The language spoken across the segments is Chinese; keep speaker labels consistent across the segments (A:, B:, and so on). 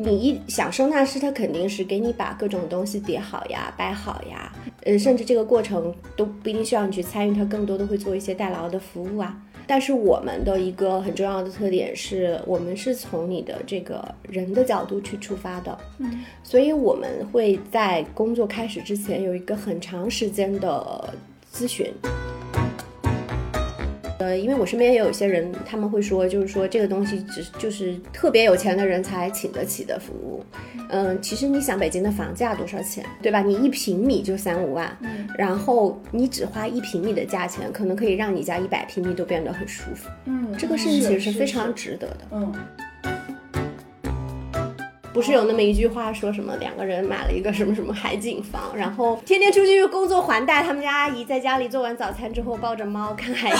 A: 你一想收纳师，他肯定是给你把各种东西叠好呀、摆好呀，呃，甚至这个过程都不一定需要你去参与，他更多的会做一些代劳的服务啊。但是我们的一个很重要的特点是，我们是从你的这个人的角度去出发的，
B: 嗯，
A: 所以我们会在工作开始之前有一个很长时间的咨询。呃，因为我身边也有一些人，他们会说，就是说这个东西只就是特别有钱的人才请得起的服务。嗯，其实你想北京的房价多少钱，对吧？你一平米就三五万，
B: 嗯，
A: 然后你只花一平米的价钱，可能可以让你家一百平米都变得很舒服。
B: 嗯，
A: 这个事情其实
B: 是
A: 是非常值得的。
B: 嗯，
A: 不是有那么一句话说什么两个人买了一个什么什么海景房，然后天天出去工作还贷，他们家阿姨在家里做完早餐之后抱着猫看海景？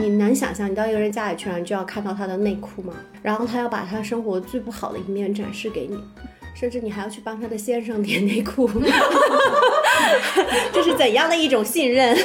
A: 你能想象你到一个人家里去，然后你就要看到他的内裤吗？然后他要把他生活最不好的一面展示给你，甚至你还要去帮他的先生叠内裤，这是怎样的一种信任？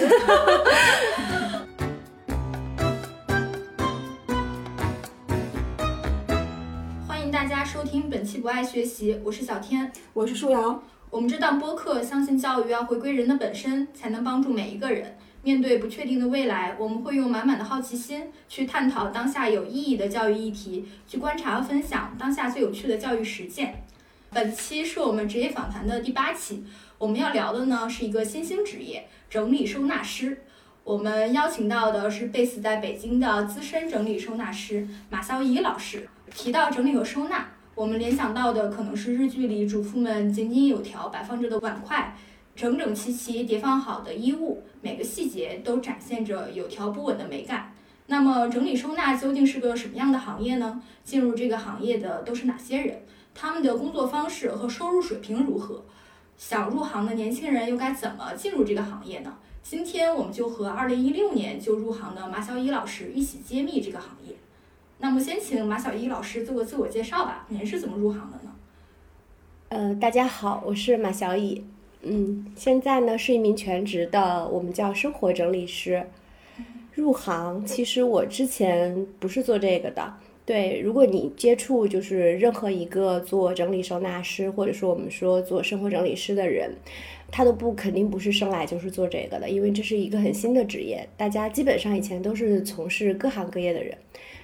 C: 不爱学习，我是小天。
B: 我是舒瑶，
C: 我们这档播客相信教育要回归人的本身，才能帮助每一个人。面对不确定的未来，我们会用满满的好奇心去探讨当下有意义的教育议题，去观察和分享当下最有趣的教育实践。本期是我们职业访谈的第八期，我们要聊的呢是一个新兴职业——整理收纳师。我们邀请到的是 base 在北京的资深整理收纳师马肖怡老师。提到整理和收纳，我们联想到的可能是日剧里主妇们井井有条摆放着的碗筷，整整齐齐叠放好的衣物，每个细节都展现着有条不紊的美感。那么，整理收纳究竟是个什么样的行业呢？进入这个行业的都是哪些人？他们的工作方式和收入水平如何？想入行的年轻人又该怎么进入这个行业呢？今天我们就和2016年就入行的马小一老师一起揭秘这个行业。那么，先请马小一老师做个自我介绍吧。您是怎么入行的呢？
A: 呃，大家好，我是马小乙。嗯，现在呢是一名全职的，我们叫生活整理师。入行，其实我之前不是做这个的。对，如果你接触就是任何一个做整理收纳师，或者说我们说做生活整理师的人，他都不肯定不是生来就是做这个的，因为这是一个很新的职业，大家基本上以前都是从事各行各业的人。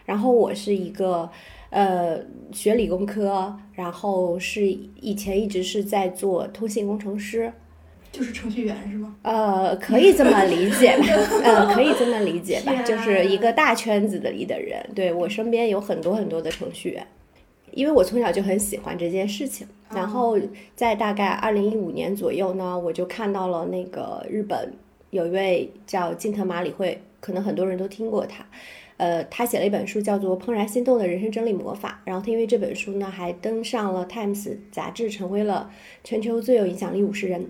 A: 然后我是一个呃学理工科，然后是以前一直是在做通信工程师，
C: 就是程序员是吗？
A: 呃，可以这么理解吧，呃，可以这么理解吧，就是一个大圈子里的人。对我身边有很多很多的程序员，因为我从小就很喜欢这件事情。然后在大概二零一五年左右呢，我就看到了那个日本有一位叫近藤麻里惠，可能很多人都听过他。呃，他写了一本书，叫做《怦然心动的人生整理魔法》。然后他因为这本书呢，还登上了《Times》杂志，成为了全球最有影响力五十人。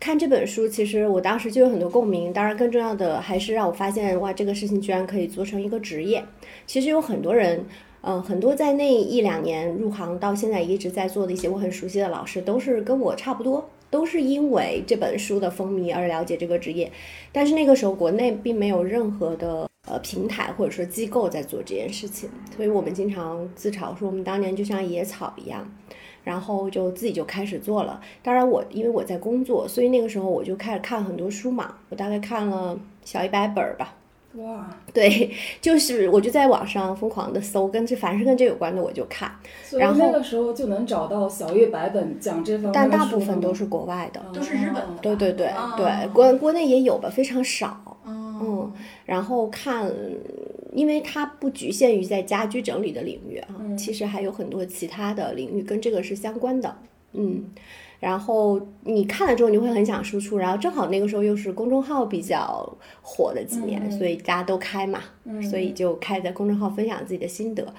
A: 看这本书，其实我当时就有很多共鸣。当然，更重要的还是让我发现，哇，这个事情居然可以做成一个职业。其实有很多人，嗯、很多在那一两年入行到现在一直在做的一些我很熟悉的老师，都是跟我差不多，都是因为这本书的风靡而了解这个职业。但是那个时候国内并没有任何的呃平台或者说机构在做这件事情，所以我们经常自嘲说我们当年就像野草一样。然后就自己就开始做了。当然我因为我在工作，所以那个时候我就开始看很多书嘛，我大概看了小一百本儿吧。
B: 哇，
A: 对，就是我就在网上疯狂的搜，跟这凡是跟这有关的我就看，
B: 所以
A: 然后
B: 那个时候就能找到小一百本讲这方面
A: 但大部分都是国外的。
C: 都是日本的
B: 哦
A: 对对对
C: 哦
A: 对，国国内也有吧，非常少。
C: 嗯
A: 嗯，然后看，因为它不局限于在家居整理的领域啊，
B: 嗯
A: 其实还有很多其他的领域跟这个是相关的。嗯，然后你看了之后，你会很想输出，然后正好那个时候又是公众号比较火的几年，
B: 嗯
A: 所以大家都开嘛，
B: 嗯
A: 所以就开在公众号分享自己的心得。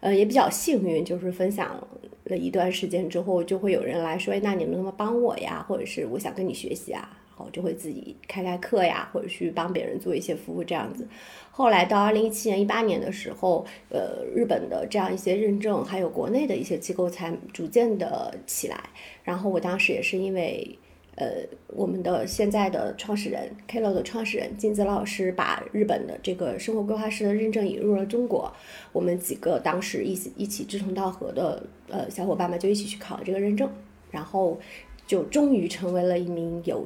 A: 呃，也比较幸运，就是分享了一段时间之后，就会有人来说，哎，那你能不能帮我呀？或者是我想跟你学习啊，然后就会自己开开课呀，或者去帮别人做一些服务这样子。后来到二零一七年、一八年的时候，呃，日本的这样一些认证，还有国内的一些机构才逐渐的起来。然后我当时也是因为。呃，我们的现在的创始人 Kilo 的创始人金子老师把日本的这个生活规划师的认证引入了中国，我们几个当时一起一起志同道合的呃小伙伴们就一起去考了这个认证，然后就终于成为了一名有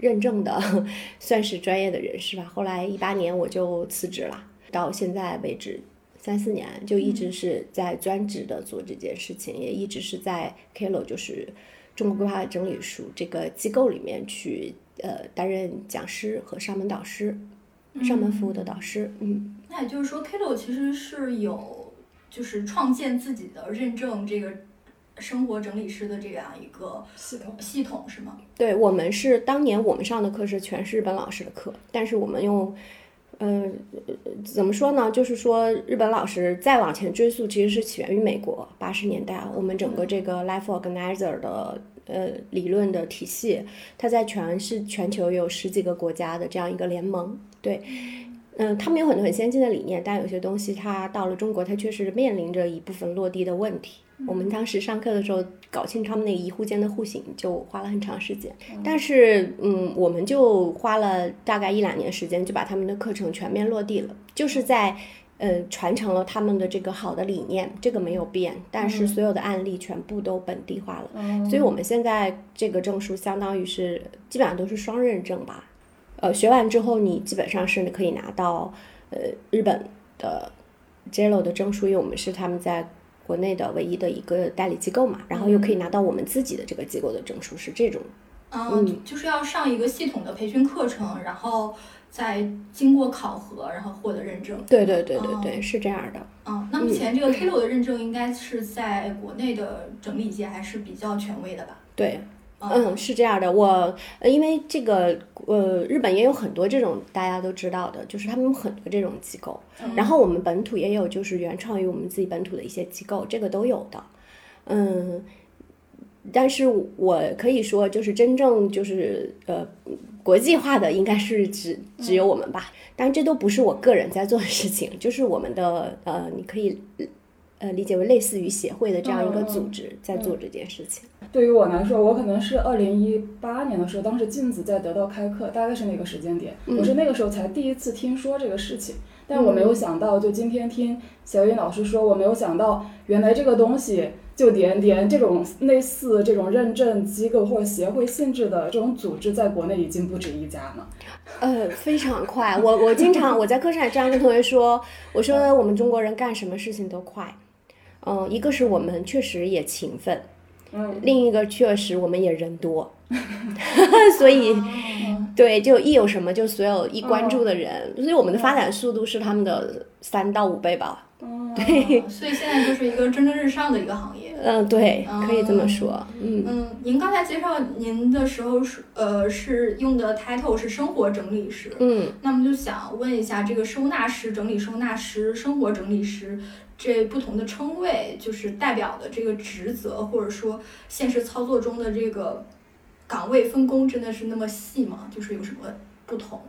A: 认证的算是专业的人士吧。后来一八年我就辞职了，到现在为止。三四年就一直是在专职的做这件事情，也一直是在 Kilo，就是中国规划整理署这个机构里面去呃担任讲师和上门导师，上门服务的导师。嗯，
C: 那也就是说，Kilo 其实是有就是创建自己的认证这个生活整理师的这样一个
B: 系统
C: 系统是吗？
A: 对，我们是当年我们上的课是全是日本老师的课，但是我们用。呃，怎么说呢？就是说，日本老师再往前追溯，其实是起源于美国八十年代。我们整个这个 Life Organizer 的呃理论的体系，它在全是全球有十几个国家的这样一个联盟。对，嗯，他们有很多很先进的理念，但有些东西它到了中国，它确实面临着一部分落地的问题。我们当时上课的时候，搞清他们那个一户间的户型就花了很长时间，但是嗯，我们就花了大概一两年时间，就把他们的课程全面落地了，就是在呃传承了他们的这个好的理念，这个没有变，但是所有的案例全部都本地化了，所以我们现在这个证书相当于是基本上都是双认证吧，呃，学完之后你基本上是可以拿到呃日本的 JLO 的证书，因为我们是他们在。国内的唯一的一个代理机构嘛，然后又可以拿到我们自己的这个机构的证书，是这种。
C: 嗯，就是要上一个系统的培训课程，然后再经过考核，然后获得认证。
A: 对对对对对，是这样的。
C: 嗯，那目前这个 Kilo 的认证应该是在国内的整理界还是比较权威的吧？
A: 对。嗯，是这样的，我因为这个呃，日本也有很多这种大家都知道的，就是他们有很多这种机构，然后我们本土也有就是原创于我们自己本土的一些机构，这个都有的。嗯，但是我可以说，就是真正就是呃国际化的，应该是只只有我们吧。但这都不是我个人在做的事情，就是我们的呃，你可以。呃，理解为类似于协会的这样一个组织在做这件事情。
B: 对于我来说，我可能是二零一八年的时候，当时镜子在得到开课，大概是那个时间点，我是那个时候才第一次听说这个事情。但我没有想到，就今天听小云老师说，我没有想到，原来这个东西就连连这种类似这种认证机构或者协会性质的这种组织，在国内已经不止一家了。
A: 呃，非常快。我我经常我在课上也这样跟同学说，我说我们中国人干什么事情都快。嗯，一个是我们确实也勤奋，
B: 嗯，
A: 另一个确实我们也人多 所以对，就一有什么就所有一关注的人，所以我们的发展速度是他们的三到五倍吧。对，
C: 所以现在就是一个蒸蒸日上的一个行业。
A: 嗯，对，可以这么说。
C: 嗯嗯，您刚才介绍您的时候是呃是用的 title 是生活整理师。
A: 嗯，
C: 那么就想问一下，这个收纳师、整理收纳师、生活整理师这不同的称谓，就是代表的这个职责，或者说现实操作中的这个岗位分工，真的是那么细吗？就是有什么不同？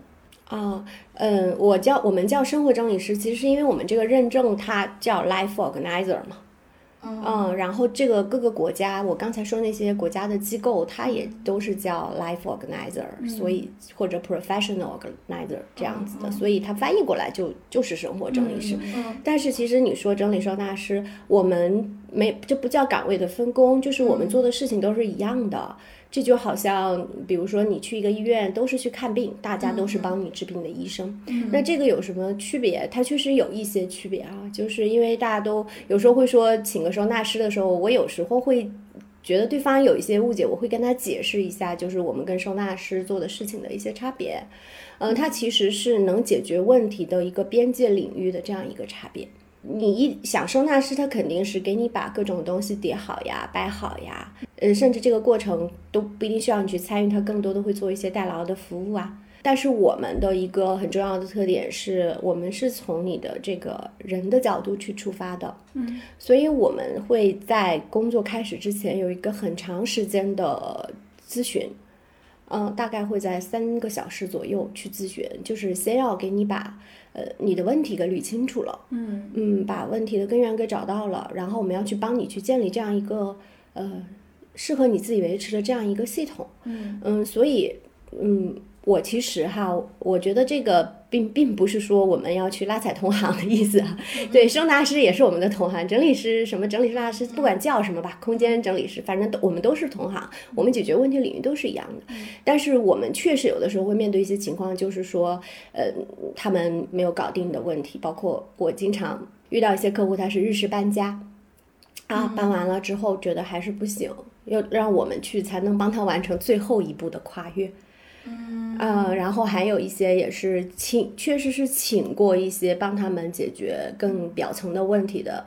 A: 啊，嗯，我叫我们叫生活整理师，其实是因为我们这个认证它叫 Life Organizer 嘛，嗯，然后这个各个国家，我刚才说那些国家的机构，它也都是叫 Life Organizer，所以或者 Professional Organizer 这样子的，所以它翻译过来就就是生活整理师。但是其实你说整理收纳师，我们没就不叫岗位的分工，就是我们做的事情都是一样的。这就好像，比如说你去一个医院，都是去看病，大家都是帮你治病的医生。那这个有什么区别？它确实有一些区别啊，就是因为大家都有时候会说请个收纳师的时候，我有时候会觉得对方有一些误解，我会跟他解释一下，就是我们跟收纳师做的事情的一些差别。嗯，它其实是能解决问题的一个边界领域的这样一个差别。你一想收纳师，他肯定是给你把各种东西叠好呀、摆好呀，呃，甚至这个过程都不一定需要你去参与，他更多的会做一些代劳的服务啊。但是我们的一个很重要的特点是我们是从你的这个人的角度去出发的，
B: 嗯，
A: 所以我们会在工作开始之前有一个很长时间的咨询，嗯，大概会在三个小时左右去咨询，就是先要给你把。呃，你的问题给捋清楚了，
B: 嗯。
A: 嗯，把问题的根源给找到了，然后我们要去帮你去建立这样一个呃适合你自己维持的这样一个系统。
B: 嗯。
A: 嗯，所以嗯，我其实哈，我觉得这个并并不是说我们要去拉踩同行的意思啊。对，收纳师也是我们的同行，整理师什么整理师、大师，不管叫什么吧，空间整理师，反正都我们都是同行，我们解决问题领域都是一样的。但是我们确实有的时候会面对一些情况，就是说，呃，他们没有搞定的问题，包括我经常遇到一些客户，他是日式搬家。啊，搬完了之后觉得还是不行，要让我们去才能帮他完成最后一步的跨越。嗯，呃，然后还有一些也是请，确实是请过一些帮他们解决更表层的问题的，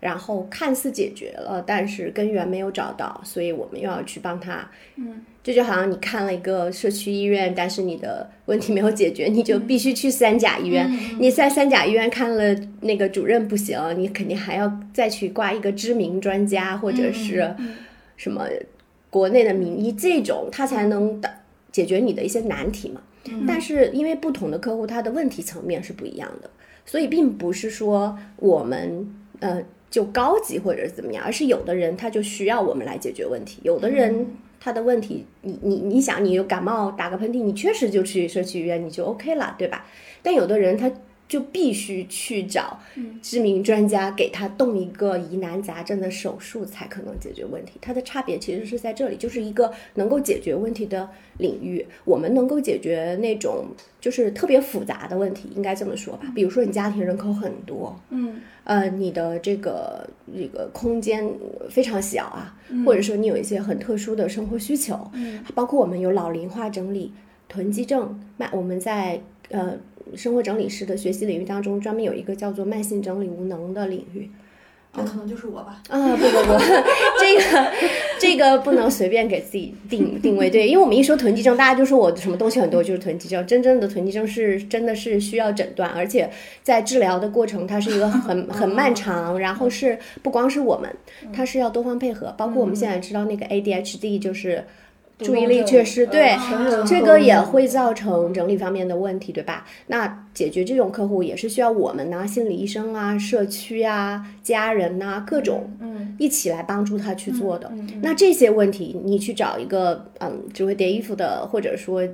A: 然后看似解决了，但是根源没有找到，所以我们又要去帮他。
B: 嗯，
A: 这就好像你看了一个社区医院，但是你的问题没有解决，你就必须去三甲医院。你在三甲医院看了那个主任不行，你肯定还要再去挂一个知名专家或者是什么国内的名医，这种他才能的解决你的一些难题嘛。但是因为不同的客户，他的问题层面是不一样的，所以并不是说我们呃就高级或者是怎么样，而是有的人他就需要我们来解决问题，有的人。他的问题，你你你想，你有感冒打个喷嚏，你确实就去社区医院，你就 OK 了，对吧？但有的人他就必须去找知名专家给他动一个疑难杂症的手术，才可能解决问题。它的差别其实是在这里，就是一个能够解决问题的领域。我们能够解决那种就是特别复杂的问题，应该这么说吧。比如说你家庭人口很多，
B: 嗯
A: 呃，你的这个这个空间非常小啊，或者说你有一些很特殊的生活需求，
B: 嗯
A: 包括我们有老龄化整理、囤积症，慢我们在呃生活整理师的学习领域当中，专门有一个叫做慢性整理无能的领域。
C: 哦，可能就是我吧。
A: 啊，不不不，这个这个不能随便给自己定定位，对，因为我们一说囤积症，大家就说我什么东西很多就是囤积症，真正的囤积症是真的是需要诊断，而且在治疗的过程，它是一个很 很漫长，然后是不光是我们，它是要多方配合，包括我们现在知道那个 ADHD 就是。注意力缺失，对，
B: 嗯
A: 这个也会造成整理方面的问题，对吧？那解决这种客户也是需要我们呢，心理医生啊、社区啊、家人呐、各种
B: 嗯
A: 一起来帮助他去做的。
B: 嗯嗯
A: 那这些问题，你去找一个嗯只会叠衣服的，或者说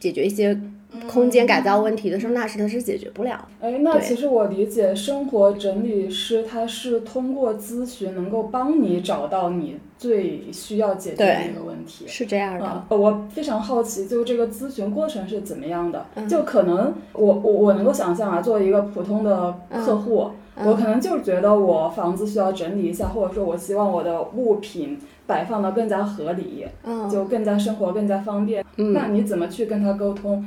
A: 解决一些空间改造问题的收纳师，他是解决不了。
B: 哎，那其实我理解，生活整理师他是通过咨询能够帮你找到你最需要解决的一个问题。
A: 是这样的，
B: 啊、我非常好奇，就这个咨询过程是怎么样的？
A: 嗯
B: 就可能我我我能够想象啊，作为一个普通的客户，
A: 嗯
B: 我可能就是觉得我房子需要整理一下，或者说我希望我的物品摆放的更加合理，
A: 嗯
B: 就更加生活更加方便。
A: 嗯，
B: 那你怎么去跟他沟通？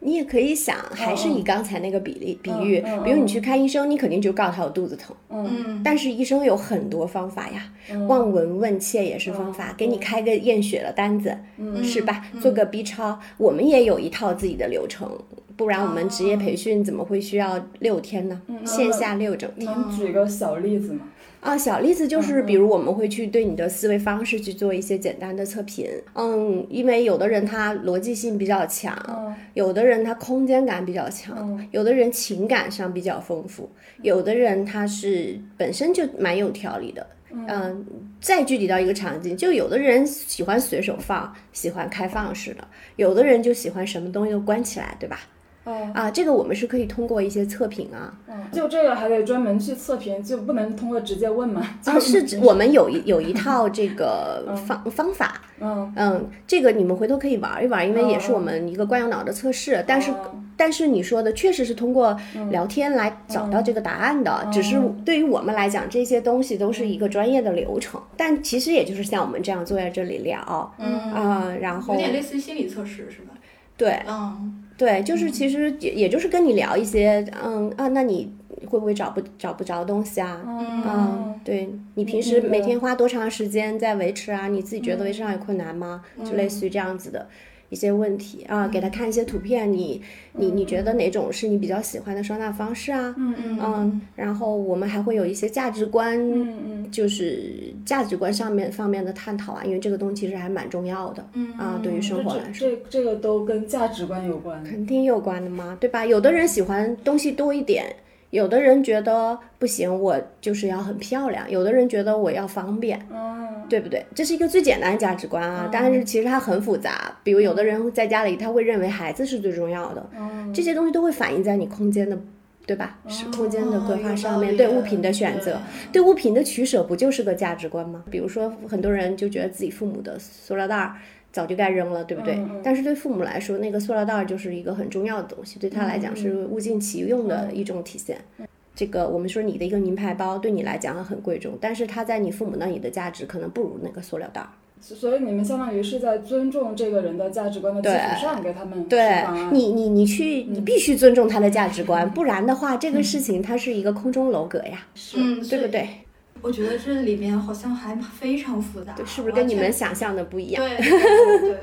A: 你也可以想，还是以刚才那个比例比喻，
B: 嗯嗯
A: 比如你去看医生，你肯定就告诉他我肚子疼。
B: 嗯。
C: 嗯，
A: 但是医生有很多方法呀，
B: 嗯。
A: 望闻问切也是方法，给你开个验血的单子，
B: 嗯
A: 是吧？做个 B 超，我们也有一套自己的流程，不然我们职业培训怎么会需要六天呢？线下六整天
B: 能举个小例子吗？
A: 啊。小例子就是，比如我们会去对你的思维方式去做一些简单的测评，嗯，因为有的人他逻辑性比较强，
B: 嗯
A: 有的人他空间感比较强，
B: 嗯
A: 有的人情感上比较丰富，有的人他是本身就蛮有条理的。嗯、再具体到一个场景，就有的人喜欢随手放，喜欢开放式的；有的人就喜欢什么东西都关起来，对吧？
B: 哦
A: 啊，这个我们是可以通过一些测评啊，
B: 嗯，就这个还得专门去测评，就不能通过直接问嘛？
A: 啊，
B: 是
A: 指我们有一有一套这个方方法，
B: 嗯，
A: 嗯，这个你们回头可以玩一玩，因为也是我们一个惯用脑的测试。但是，
B: 哦
A: 但是你说的确实是通过聊天来找到这个答案的，只是对于我们来讲，这些东西都是一个专业的流程。但其实也就是像我们这样坐在这里聊，
C: 嗯。
A: 啊、然后
C: 有点类似于心理测试是吧？
A: 对。
C: 嗯
A: 对，就是其实也也就是跟你聊一些，嗯啊，那你会不会找不找不着东西啊？
B: 嗯
A: 嗯，对你平时每天花多长时间在维持啊？你自己觉得维持上有困难吗？就类似于这样子的一些问题啊，给他看一些图片，你你你觉得哪种是你比较喜欢的收纳方式啊？
B: 嗯嗯
A: 嗯，然后我们还会有一些价值观，
B: 嗯嗯
A: 就是价值观上面方面的探讨啊，因为这个东西其实还蛮重要的
C: 嗯
A: 啊，对于生活来说。
B: 这这这个都跟价值观有关。
A: 肯定有关的嘛，对吧？有的人喜欢东西多一点，有的人觉得不行，我就是要很漂亮；有的人觉得我要方便。
B: 嗯
A: 对不对？这是一个最简单的价值观啊，但是其实它很复杂。比如有的人在家里他会认为孩子是最重要的，这些东西都会反映在你空间的。对吧？是空间的规划上面，对物品的选择，对物品的取舍，不就是个价值观吗？比如说，很多人就觉得自己父母的塑料袋儿早就该扔了，对不对？但是对父母来说，那个塑料袋儿就是一个很重要的东西，对他来讲是物尽其用的一种体现。这个我们说你的一个名牌包对你来讲很贵重，但是它在你父母那里的价值可能不如那个塑料袋儿。
B: 所以你们相当于是在尊重这个人的价值观的基础上给他们
A: 对你你你去你必须尊重他的价值观，不然的话这个事情它是一个空中楼阁呀，
C: 嗯，
A: 对不对？
C: 我觉得这里面好像还非常复杂，
A: 是不是跟你们想象的不一样？
C: 对对对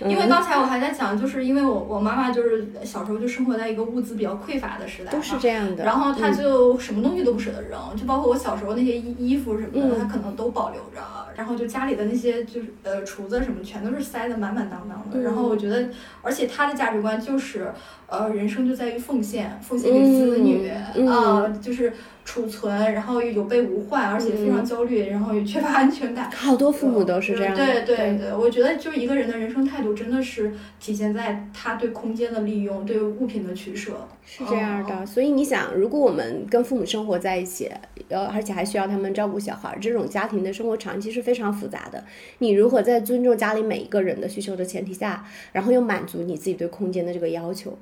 C: 对，因为刚才我还在讲，就是因为我我妈妈就是小时候就生活在一个物资比较匮乏的时代，
A: 都是这样的。
C: 然后她就什么东西都不舍得扔，就包括我小时候那些衣衣服什么的，她可能都保留着。然后就家里的那些就是呃厨子什么，全都是塞的满满当当的。然后我觉得，而且她的价值观就是呃人生就在于奉献，奉献给子女啊，就是。储存，然后有备无患，而且非常焦虑，然后也缺乏安全感。
A: 好多父母都是这样。
C: 对对对，我觉得就是一个人的人生态度，真的是体现在他对空间的利用，对物品的取舍。
A: 是这样的，所以你想，如果我们跟父母生活在一起，呃，而且还需要他们照顾小孩，这种家庭的生活长期是非常复杂的。你如何在尊重家里每一个人的需求的前提下，然后又满足你自己对空间的这个要求？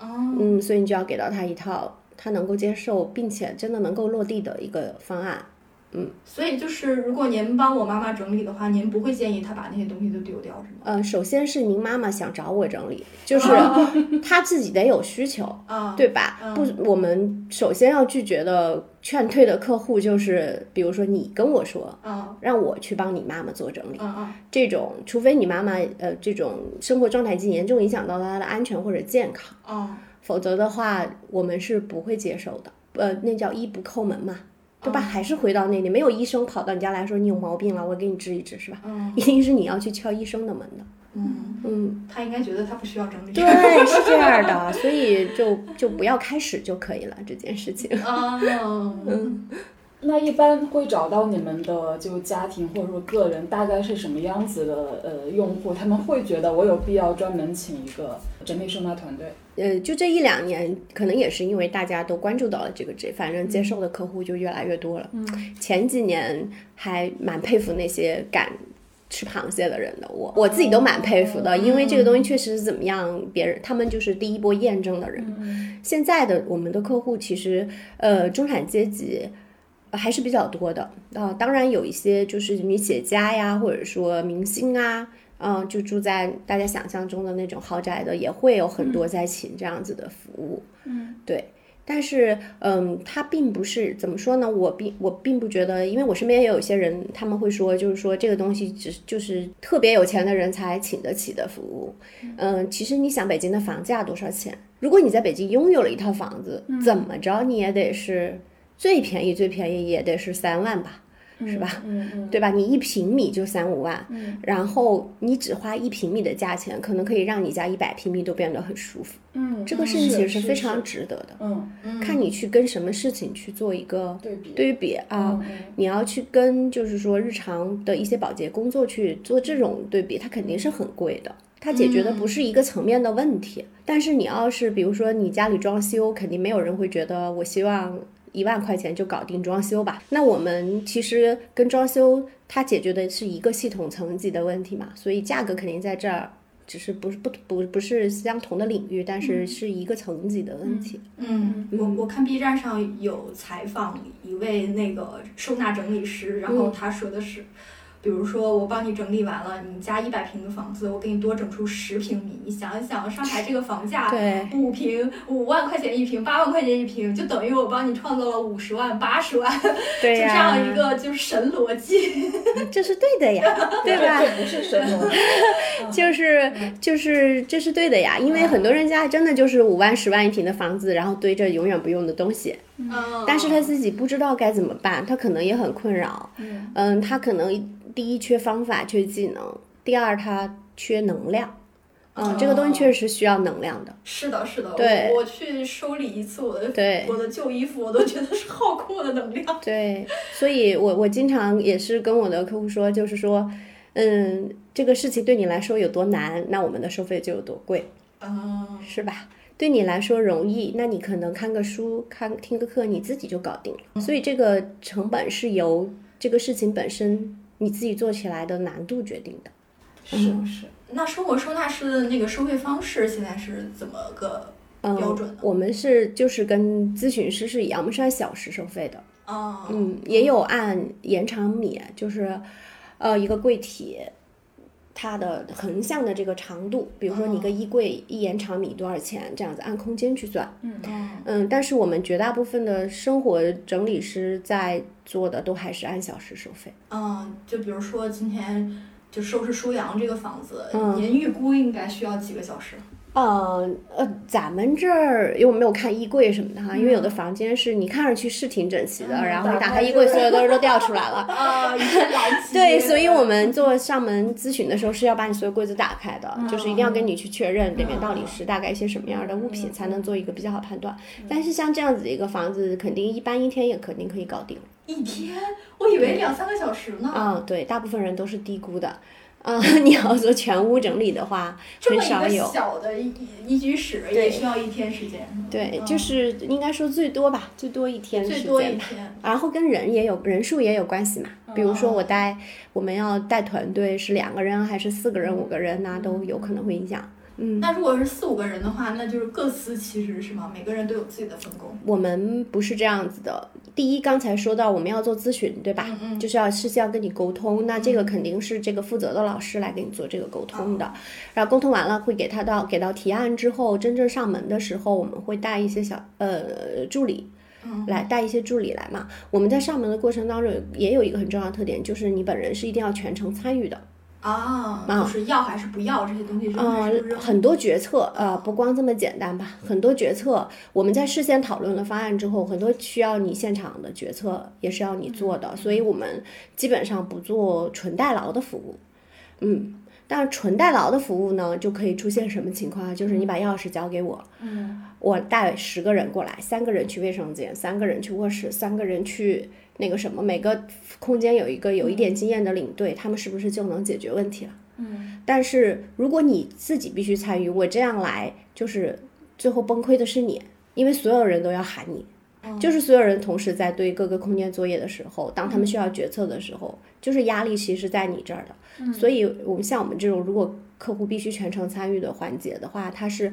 C: 哦。
A: 嗯，所以你就要给到他一套。他能够接受，并且真的能够落地的一个方案，嗯，
C: 所以就是如果您帮我妈妈整理的话，您不会建议她把那些东西都丢掉，是吗？
A: 呃，首先是您妈妈想找我整理，就是 她自己得有需求，
C: 啊，
A: 对吧？不，我们首先要拒绝的、劝退的客户就是，比如说你跟我说，
C: 啊，
A: 让我去帮你妈妈做整理，
C: 嗯嗯，
A: 这种，除非你妈妈呃这种生活状态已经严重影响到她的安全或者健康，
C: 啊。
A: 否则的话，我们是不会接受的。呃，那叫医不叩门嘛，对吧？还是回到那里，没有医生跑到你家来说你有毛病了，我给你治一治，是吧？
C: 嗯，
A: 一定是你要去敲医生的门的。
C: 嗯
A: 嗯，
C: 他应该觉得他不需要整理。
A: 对，是这样的，所以就就不要开始就可以了这件事情。
C: 啊，
A: 嗯。
B: 那一般会找到你们的就家庭或者说个人大概是什么样子的呃用户？他们会觉得我有必要专门请一个整理收纳团队？
A: 呃，就这一两年，可能也是因为大家都关注到了这个，这反正接受的客户就越来越多了。
B: 嗯，
A: 前几年还蛮佩服那些敢吃螃蟹的人的，我我自己都蛮佩服的，因为这个东西确实是怎么样，别人他们就是第一波验证的人。现在的我们的客户其实呃中产阶级。还是比较多的啊，当然有一些就是女企业家呀，或者说明星啊，嗯，就住在大家想象中的那种豪宅的，也会有很多在请这样子的服务。
C: 嗯，
A: 对，但是嗯，它并不是怎么说呢？我并我并不觉得，因为我身边也有一些人，他们会说，就是说这个东西只就是特别有钱的人才请得起的服务。嗯，其实你想，北京的房价多少钱？如果你在北京拥有了一套房子，怎么着你也得是。最便宜最便宜也得是三万吧，是吧？
B: 嗯嗯，
A: 对吧？你一平米就三五万，然后你只花一平米的价钱，可能可以让你家一百平米都变得很舒服。
B: 嗯，
A: 这个事情其实是非常值得的。
B: 嗯
C: 嗯，
A: 看你去跟什么事情去做一个
B: 对比
A: 对比啊，你要去跟就是说日常的一些保洁工作去做这种对比，它肯定是很贵的。它解决的不是一个层面的问题。但是你要是比如说你家里装修，肯定没有人会觉得我希望。一万块钱就搞定装修吧？那我们其实跟装修它解决的是一个系统层级的问题嘛，所以价格肯定在这儿，只是不是不不不是相同的领域，但是是一个层级的问题。
C: 嗯，我我看 B 站上有采访一位那个收纳整理师，然后他说的是。比如说，我帮你整理完了，你家一百平的房子，我给你多整出十平米。你想一想，上海这个房价，五平五万块钱一平，八万块钱一平，就等于我帮你创造了五十万、八十万，就这样一个就是神逻辑。
A: 这是对的呀，对吧？
B: 这不是神逻辑，
A: 就是就是这是对的呀，因为很多人家真的就是五万、十万一平的房子，然后堆着永远不用的东西，
C: 嗯，
A: 但是他自己不知道该怎么办，他可能也很困扰，嗯，他可能。第一缺方法缺技能，第二它缺能量，嗯，这个东西确实需要能量的。
C: 是的，是的，
A: 对
C: 我我去收理一次我的
A: 对
C: 我的旧衣服，我都觉得是耗空我的能量。
A: 对，所以我我经常也是跟我的客户说，就是说，嗯，这个事情对你来说有多难，那我们的收费就有多贵，
C: 嗯，
A: 是吧？对你来说容易，那你可能看个书、看听个课，你自己就搞定了。所以这个成本是由这个事情本身你自己做起来的难度决定的。
B: 是是，
C: 那生活收纳师的那个收费方式现在是怎么个标准呢？
A: 我们是就是跟咨询师是一样，我们是按小时收费的。
C: 哦，
A: 嗯，也有按延长米，就是呃一个柜体。它的横向的这个长度，比如说你个衣柜一延长米多少钱，这样子按空间去算。
B: 嗯
C: 嗯
A: 嗯，但是我们绝大部分的生活整理师在做的都还是按小时收费。
C: 嗯，就比如说今天就收拾舒阳这个房子，
A: 嗯
C: 您预估应该需要几个小时？
A: 呃呃，咱们这儿因为我没有看衣柜什么的哈，因为有的房间是你看上去是挺整齐的，
C: 嗯
A: 然后你
B: 打开
A: 衣柜，所有东西都掉出来了。
C: 啊。
A: 对，所以我们做上门咨询的时候是要把你所有柜子打开的，就是一定要跟你去确认里面到底是大概一些什么样的物品，才能做一个比较好判断。但是像这样子的一个房子，肯定一般一天也肯定可以搞定。
C: 一天，我以为两三个小时呢。
A: 嗯，对，大部分人都是低估的。嗯，你要做全屋整理的话，很少有。
C: 小的一一居室也需要一天时间。
A: 对，
C: 嗯
A: 就是应该说最多吧，最多一天时
C: 最多一。天。
A: 然后跟人也有人数也有关系嘛，比如说我带我们要带团队是两个人还是四个人、五个人那都有可能会影响。嗯，
C: 那如果是四五个人的话，那就是各司其职是吗？每个人都有自己的分工。
A: 我们不是这样子的。第一，刚才说到我们要做咨询，对吧？
C: 嗯嗯
A: 就是要事先要跟你沟通，那这个肯定是这个负责的老师来给你做这个沟通的。然后沟通完了，会给他到给到提案之后，真正上门的时候，我们会带一些小呃助理。
C: 嗯
A: 来带一些助理来嘛。我们在上门的过程当中也有一个很重要的特点，就是你本人是一定要全程参与的。
C: 啊，
A: 啊
C: 就是要还是不要这些东西扔
A: 呃
C: 还是不扔？
A: 很多决策，呃，不光这么简单吧，很多决策我们在事先讨论了方案之后，很多需要你现场的决策也是要你做的，所以我们基本上不做纯代劳的服务，嗯。但是纯代劳的服务呢，就可以出现什么情况啊？就是你把钥匙交给我，
B: 嗯
A: 我带十个人过来，三个人去卫生间，三个人去卧室，三个人去那个什么，每个空间有一个有一点经验的领队，他们是不是就能解决问题了？
B: 嗯
A: 但是如果你自己必须参与，我这样来就是最后崩溃的是你，因为所有人都要喊你，就是所有人同时在对各个空间作业的时候，当他们需要决策的时候，就是压力其实在你这儿的。所以我们像我们这种，如果客户必须全程参与的环节的话，它是。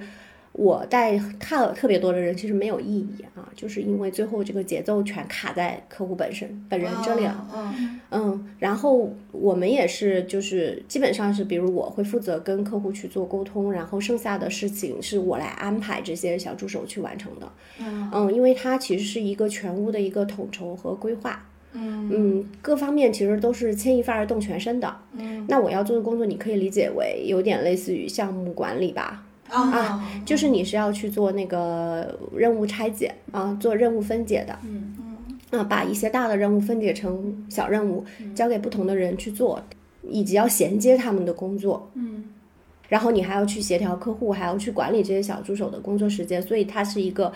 A: 我带看了特别多的人，其实没有意义啊，就是因为最后这个节奏全卡在客户本身本人这里了。
C: 嗯
A: 嗯，然后我们也是，就是基本上是，比如我会负责跟客户去做沟通，然后剩下的事情是我来安排这些小助手去完成的。
C: 嗯
A: 嗯，因为它其实是一个全屋的一个统筹和规划。
C: 嗯
A: 嗯，各方面其实都是牵一发而动全身的。
C: 嗯
A: 那我要做的工作，你可以理解为有点类似于项目管理吧。
C: 啊，
A: 就是你是要去做那个任务拆解啊，做任务分解的。
B: 嗯
A: 啊，把一些大的任务分解成小任务，交给不同的人去做，以及要衔接他们的工作。
B: 嗯
A: 然后你还要去协调客户，还要去管理这些小助手的工作时间，所以它是一个，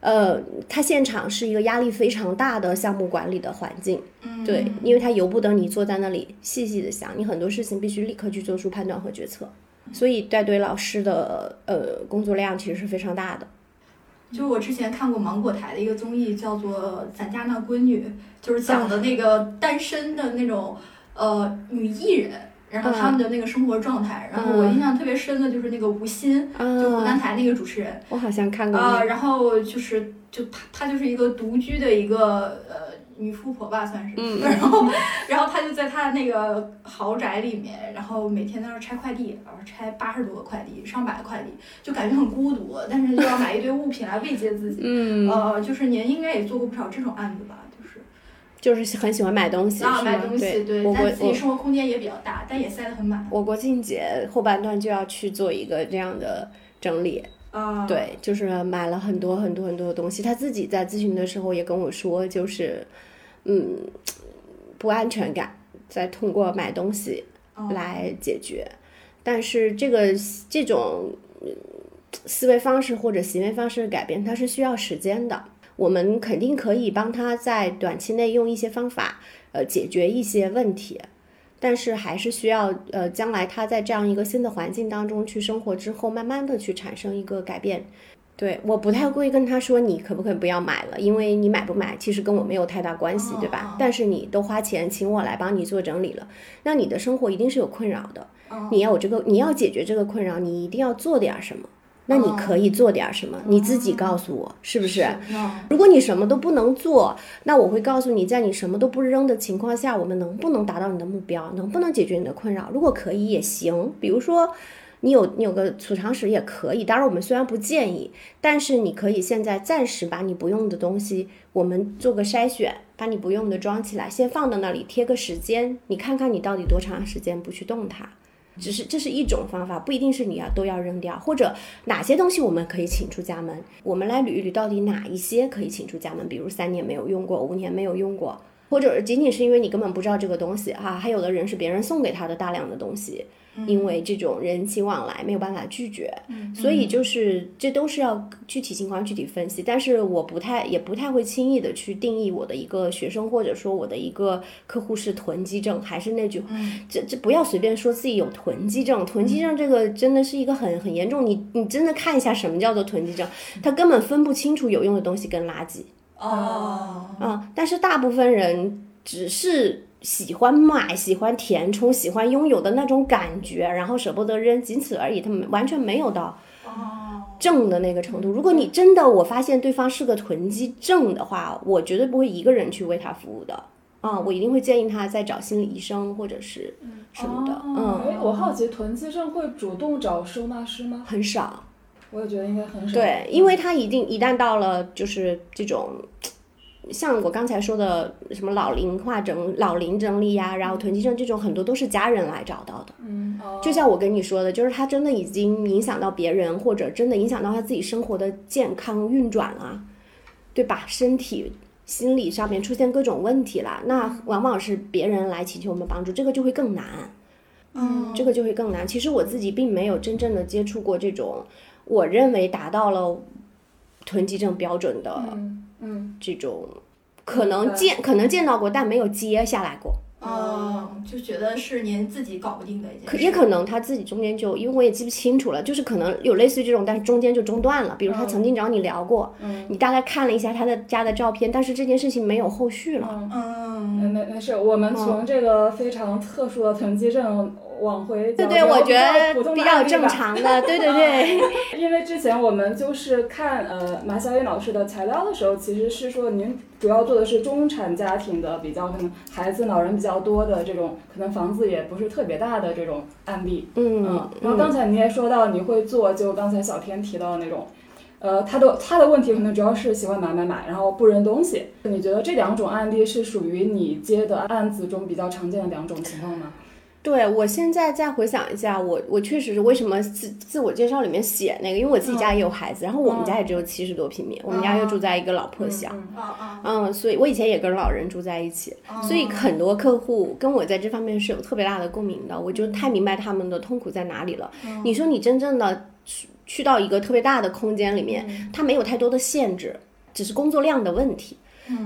A: 呃，它现场是一个压力非常大的项目管理的环境。
C: 嗯
A: 对，因为它由不得你坐在那里细细的想，你很多事情必须立刻去做出判断和决策。所以带队老师的呃工作量其实是非常大的。
C: 就我之前看过芒果台的一个综艺，叫做《咱家那闺女》，就是讲的那个单身的那种呃女艺人，然后他们的那个生活状态。然后我印象特别深的就是那个吴昕，就湖南
A: 啊，
C: 台那个主持人
A: 我好像看过
C: 啊、
A: 那个。
C: 然后就是就她她就是一个独居的一个呃女富婆吧，算是。
A: 嗯
C: 然后然后她就在她的那个豪宅里面，然后每天在那儿拆快递，然后拆八十多个快递，上百个快递，就感觉很孤独，但是又要买一堆物品来慰藉自己。
A: 嗯，
C: 呃，就是您应该也做过不少这种案子吧？就是
A: 就是很喜欢买东西，
C: 啊，买东西，
A: 对，
C: 但自己
A: 我
C: 生活空间也比较大，但也塞得很满。
A: 我国庆节后半段就要去做一个这样的整理，
C: 啊，，
A: 对，就是买了很多很多很多的东西。他自己在咨询的时候也跟我说，就是嗯，不安全感，再通过买东西
C: 嗯
A: 来解决。但是这个这种嗯思维方式或者行为方式的改变，它是需要时间的。我们肯定可以帮他在短期内用一些方法，呃，解决一些问题，但是还是需要呃，将来他在这样一个新的环境当中去生活之后，慢慢的去产生一个改变。对，我不太会跟他说你可不可以不要买了，因为你买不买其实跟我没有太大关系，对吧？但是你都花钱请我来帮你做整理了，那你的生活一定是有困扰的，你要有这个，你要解决这个困扰，你一定要做点什么。那你可以做点什么？你自己告诉我，是不是？如果你什么都不能做，那我会告诉你，在你什么都不扔的情况下，我们能不能达到你的目标？能不能解决你的困扰？如果可以也行，比如说。你有你有个储藏室也可以，当然我们虽然不建议，但是你可以现在暂时把你不用的东西，我们做个筛选，把你不用的装起来，先放到那里贴个时间，你看看你到底多长时间不去动它。只是这是一种方法，不一定是你要都要扔掉，或者哪些东西我们可以请出家门，我们来捋一捋到底哪一些可以请出家门，比如三年没有用过，五年没有用过，或者仅仅是因为你根本不知道这个东西哈，还有的人是别人送给他的大量的东西。因为这种人情往来没有办法拒绝，所以就是这都是要具体情况具体分析。但是我不太也不太会轻易的去定义我的一个学生或者说我的一个客户是囤积症，还是那句，这这不要随便说自己有囤积症。囤积症这个真的是一个很很严重，你你真的看一下什么叫做囤积症，他根本分不清楚有用的东西跟垃圾。
C: 哦，
A: 嗯，但是大部分人只是。喜欢买、喜欢填充、喜欢拥有的那种感觉，然后舍不得扔，仅此而已。他们完全没有到正的那个程度。如果你真的我发现对方是个囤积症的话，我绝对不会一个人去为他服务的啊！我一定会建议他再找心理医生或者是什么的。嗯，
B: 哎，我好奇囤积症会主动找收纳师吗？
A: 很少，
B: 我也觉得应该很少。
A: 对，因为他一定一旦到了就是这种。像我刚才说的，什么老龄化整、老龄整理呀，然后囤积症这种，很多都是家人来找到的。
B: 嗯，
A: 就像我跟你说的，就是他真的已经影响到别人，或者真的影响到他自己生活的健康运转了，对吧？身体、心理上面出现各种问题了，那往往是别人来请求我们帮助，这个就会更难。
C: 嗯，
A: 这个就会更难。其实我自己并没有真正的接触过这种，我认为达到了囤积症标准的。
B: 嗯，
A: 这种可能见可能见到过，但没有接下来过。
C: 哦，就觉得是您自己搞不定的一件
A: 可也可能他自己中间就，因为我也记不清楚了，就是可能有类似于这种，但是中间就中断了。比如他曾经找你聊过，你大概看了一下他的家的照片，但是这件事情没有后续了。
C: 嗯，
B: 没没事，我们从这个非常特殊的囤积症。往回
A: 对对，我觉得比较正常的，对对 对。
B: 因为之前我们就是看呃马小雨老师的材料的时候，其实是说您主要做的是中产家庭的比较可能孩子老人比较多的这种，可能房子也不是特别大的这种案例。
A: 嗯。
B: 然后刚才你也说到你会做，就刚才小天提到的那种，呃，他的他的问题可能主要是喜欢买买买，然后不扔东西。你觉得这两种案例是属于你接的案子中比较常见的两种情况吗？
A: 对我现在再回想一下，我我确实是为什么自自我介绍里面写那个，因为我自己家也有孩子，然后我们家也只有七十多平米，我们家又住在一个老破小，嗯，所以我以前也跟老人住在一起，所以很多客户跟我在这方面是有特别大的共鸣的，我就太明白他们的痛苦在哪里了。你说你真正的去去到一个特别大的空间里面，它没有太多的限制，只是工作量的问题，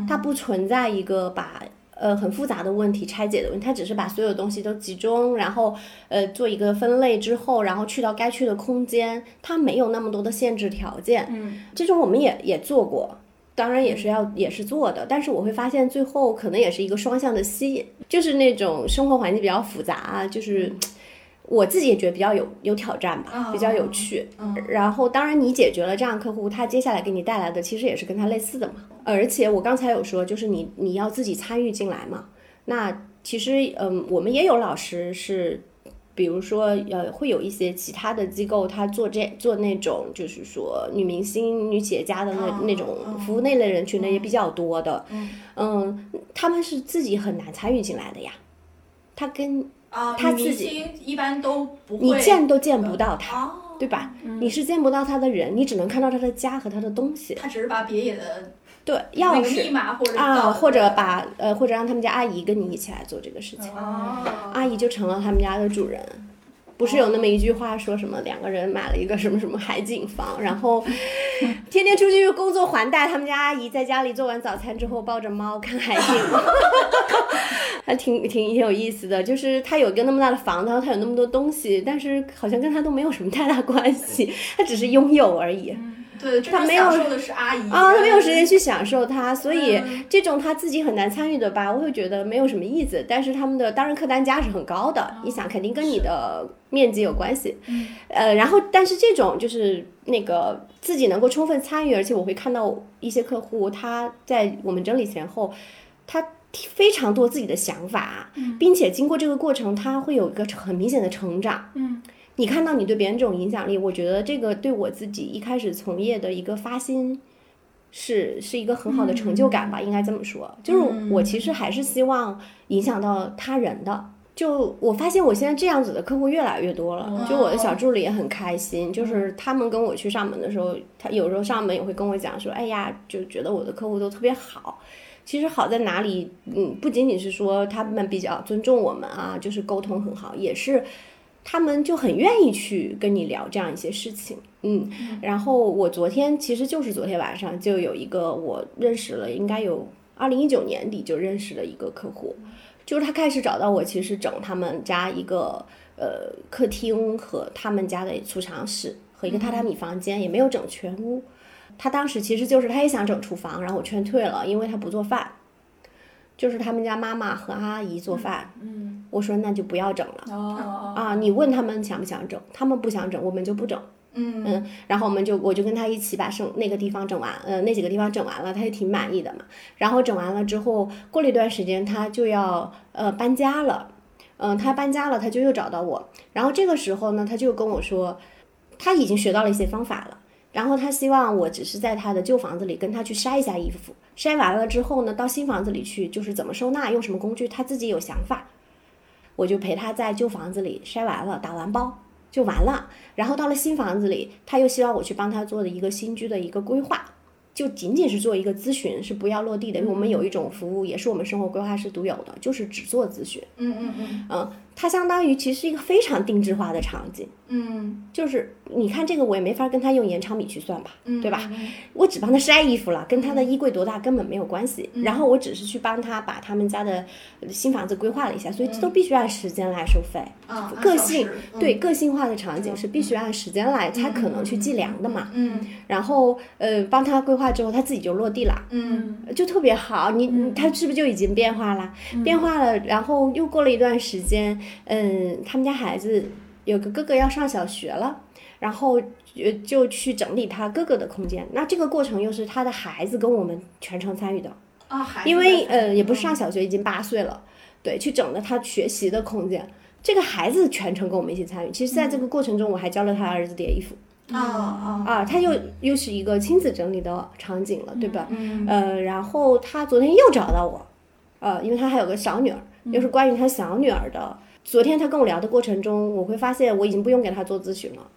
A: 它不存在一个把。呃，很复杂的问题，拆解的问题，他只是把所有东西都集中，然后呃做一个分类之后，然后去到该去的空间，它没有那么多的限制条件。
B: 嗯，
A: 这种我们也也做过，当然也是要也是做的，但是我会发现最后可能也是一个双向的吸引，就是那种生活环境比较复杂，就是。我自己也觉得比较有有挑战吧，比较有趣。然后，当然你解决了这样客户，他接下来给你带来的其实也是跟他类似的嘛。而且我刚才有说，就是你你要自己参与进来嘛。那其实，嗯，我们也有老师是，比如说，呃，会有一些其他的机构，他做这做那种，就是说女明星、女企业家的那那种服务那类人群的也比较多的。嗯，他们是自己很难参与进来的呀。他跟
C: 啊，
A: 他自己
C: 一般都不会，
A: 你见都见不到他，对吧？你是见不到他的人，你只能看到他的家和他的东西。
C: 他只是把别野的
A: 对钥匙
C: 密码或者
A: 啊，或者把呃，或者让他们家阿姨跟你一起来做这个事情，阿姨就成了他们家的主人。不是有那么一句话说什么两个人买了一个什么什么海景房，然后天天出去工作还贷，他们家阿姨在家里做完早餐之后抱着猫看海景，还挺挺挺有意思的。就是他有一个那么大的房子，然后他有那么多东西，但是好像跟他都没有什么太大关系，他只是拥有而已。他没有
C: 享受的是阿姨
A: 啊，他没有时间去享受它，所以
C: 嗯
A: 这种他自己很难参与的吧，我会觉得没有什么意思。但是他们的当然客单价是很高的，你想肯定跟你的面积有关系。呃，然后但是这种就是那个自己能够充分参与，而且我会看到一些客户他在我们整理前后，他。非常多自己的想法，并且经过这个过程，他会有一个很明显的成长。
B: 嗯，
A: 你看到你对别人这种影响力，我觉得这个对我自己一开始从业的一个发心，是是一个很好的成就感吧，应该这么说。就是我其实还是希望影响到他人的。就我发现我现在这样子的客户越来越多了，就我的小助理也很开心，就是他们跟我去上门的时候，他有时候上门也会跟我讲说，哎呀，就觉得我的客户都特别好。其实好在哪里？嗯，不仅仅是说他们比较尊重我们啊，就是沟通很好，也是他们就很愿意去跟你聊这样一些事情。嗯，然后我昨天其实就是昨天晚上就有一个我认识了，应该有二零一九年底就认识了一个客户，就是他开始找到我，其实整他们家一个呃客厅和他们家的储藏室和一个榻榻米房间，也没有整全屋。他当时其实就是他也想整厨房，然后我劝退了，因为他不做饭，就是他们家妈妈和阿姨做饭。
B: 嗯，
A: 我说那就不要整了啊！你问他们想不想整，他们不想整，我们就不整。
C: 嗯
A: 嗯，然后我们就我就跟他一起把剩那个地方整完，呃，那几个地方整完了，他也挺满意的嘛。然后整完了之后，过了一段时间，他就要呃搬家了，嗯、他搬家了，他就又找到我。然后这个时候呢，他就跟我说，他已经学到了一些方法了。然后他希望我只是在他的旧房子里跟他去筛一下衣服，筛完了之后呢，到新房子里去就是怎么收纳，用什么工具，他自己有想法。我就陪他在旧房子里筛完了，打完包就完了。然后到了新房子里，他又希望我去帮他做的一个新居的一个规划，就仅仅是做一个咨询，是不要落地的。因为我们有一种服务，也是我们生活规划师独有的，就是只做咨询。
C: 嗯嗯嗯
A: 嗯，它相当于其实一个非常定制化的场景，
C: 嗯
A: 就是你看这个我也没法跟他用延长米去算吧，
C: 嗯，
A: 对吧？我只帮他筛衣服了，跟他的衣柜多大根本没有关系。
C: 嗯
A: 然后我只是去帮他把他们家的新房子规划了一下，所以这都必须按时间来收费。个性对，个性化的场景是必须按时间来才可能去计量的嘛。
C: 嗯
A: 然后呃，帮他规划之后，他自己就落地了。
C: 嗯
A: 就特别好，你你他是不是就已经变化了？变化了，然后又过了一段时间，嗯，他们家孩子有个哥哥要上小学了，然后呃就去整理他哥哥的空间。那这个过程又是他的孩子跟我们全程参与的，
C: 啊，孩子
A: 因为呃也不是上小学，已经八岁了，对，去整了他学习的空间。这个孩子全程跟我们一起参与。其实，在这个过程中，我还教了他儿子叠衣服
C: 啊啊
A: 啊，他又又是一个亲子整理的场景了，对吧？
C: 嗯
A: 呃，然后他昨天又找到我，呃，因为他还有个小女儿，又是关于他小女儿的。昨天他跟我聊的过程中，我会发现我已经不用给他做咨询了，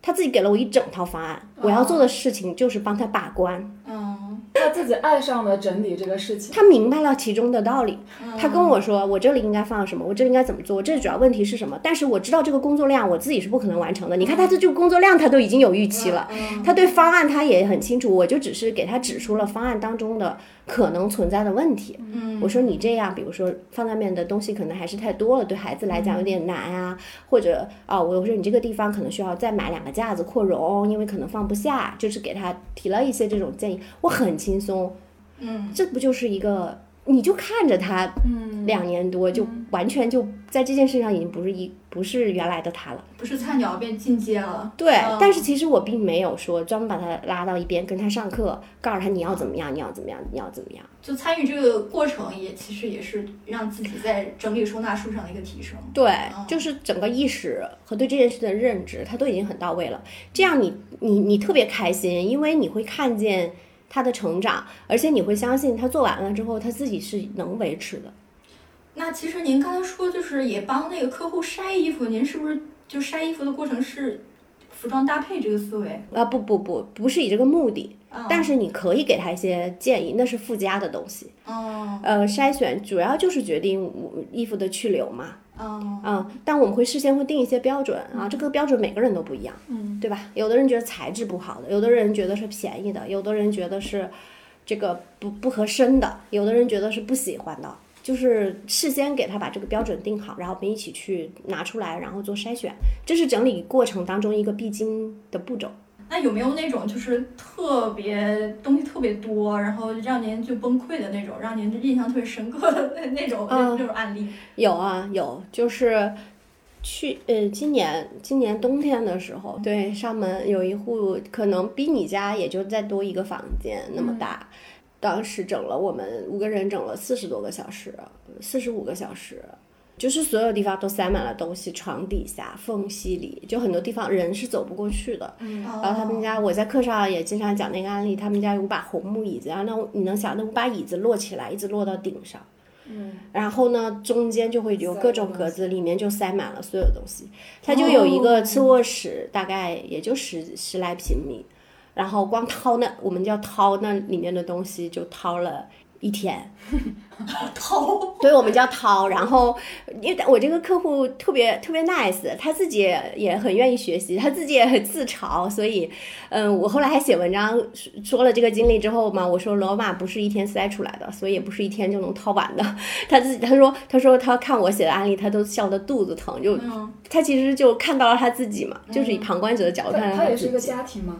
A: 他自己给了我一整套方案，我要做的事情就是帮他把关。
C: 嗯
B: 他自己爱上了整理这个事情。
A: 他明白了其中的道理，
C: 嗯
A: 他跟我说，我这里应该放什么，我这里应该怎么做，我这主要问题是什么？但是我知道这个工作量我自己是不可能完成的。你看他这这个工作量，他都已经有预期了，
C: 嗯
A: 他对方案他也很清楚，我就只是给他指出了方案当中的可能存在的问题。
C: 嗯。
A: 我说你这样，比如说放在面的东西可能还是太多了，对孩子来讲有点难啊，或者啊，我说你这个地方可能需要再买两个架子扩容，因为可能放不下，就是给他提了一些这种建议，我很轻松，
C: 嗯。
A: 这不就是一个，你就看着他
B: 嗯，
A: 两年多，就完全就在这件事上已经不是一不是原来的他了。
C: 不是菜鸟变进阶了。
A: 对，
C: 嗯
A: 但是其实我并没有说专门把他拉到一边跟他上课，告诉他你要怎么样，你要怎么样，你要怎么样。
C: 就参与这个过程也其实也是让自己在整理收纳术上的一个提升。
A: 对
C: 嗯，
A: 就是整个意识和对这件事的认知，他都已经很到位了。这样你你你特别开心，因为你会看见他的成长，而且你会相信他做完了之后，他自己是能维持的。
C: 那其实您刚才说就是也帮那个客户筛衣服，您是不是就筛衣服的过程是服装搭配这个思维？
A: 啊，不不不，不是以这个目的，
C: 嗯
A: 但是你可以给他一些建议，那是附加的东西。
C: 哦
A: 呃，筛选主要就是决定衣服的去留嘛，
C: 嗯
A: 嗯，但我们会事先会定一些标准啊，这个标准每个人都不一样，
B: 嗯，
A: 对吧？有的人觉得材质不好的，有的人觉得是便宜的，有的人觉得是这个不不合身的，有的人觉得是不喜欢的。就是事先给他把这个标准定好，然后我们一起去拿出来，然后做筛选，这是整理过程当中一个必经的步骤。
C: 那有没有那种就是特别东西特别多，然后让您就崩溃的那种，让您印象特别深刻的那那种、
A: 嗯
C: 那种案例？
A: 有啊，有，就是去呃，今年今年冬天的时候，对上门有一户，可能比你家也就再多一个房间那么大，当时整了我们五个人整了四十多个小时，四十五个小时。就是所有地方都塞满了东西，床底下、缝隙里，就很多地方人是走不过去的。
C: 嗯，
A: 然后他们家，我在课上也经常讲那个案例，他们家有五把红木椅子，然后那你能想那五把椅子摞起来，一直摞到顶上，
B: 嗯，
A: 然后呢中间就会有各种格子，里面就塞满了所有东西。它就有一个次卧室，大概也就十十来平米，然后光掏那我们叫掏那里面的东西就掏了一天。
C: 掏，
A: 对，我们叫掏。然后，因为我这个客户特别特别 nice，他自己也也很愿意学习，他自己也很自嘲。所以，嗯，我后来还写文章说说了这个经历之后嘛，我说罗马不是一天塞出来的，所以也不是一天就能掏完的。他自己他说他说他看我写的案例，他都笑得肚子疼，就
C: 嗯，
A: 他其实就看到了他自己嘛，就是以旁观者的角度看
B: 他他也是一个。家庭嘛，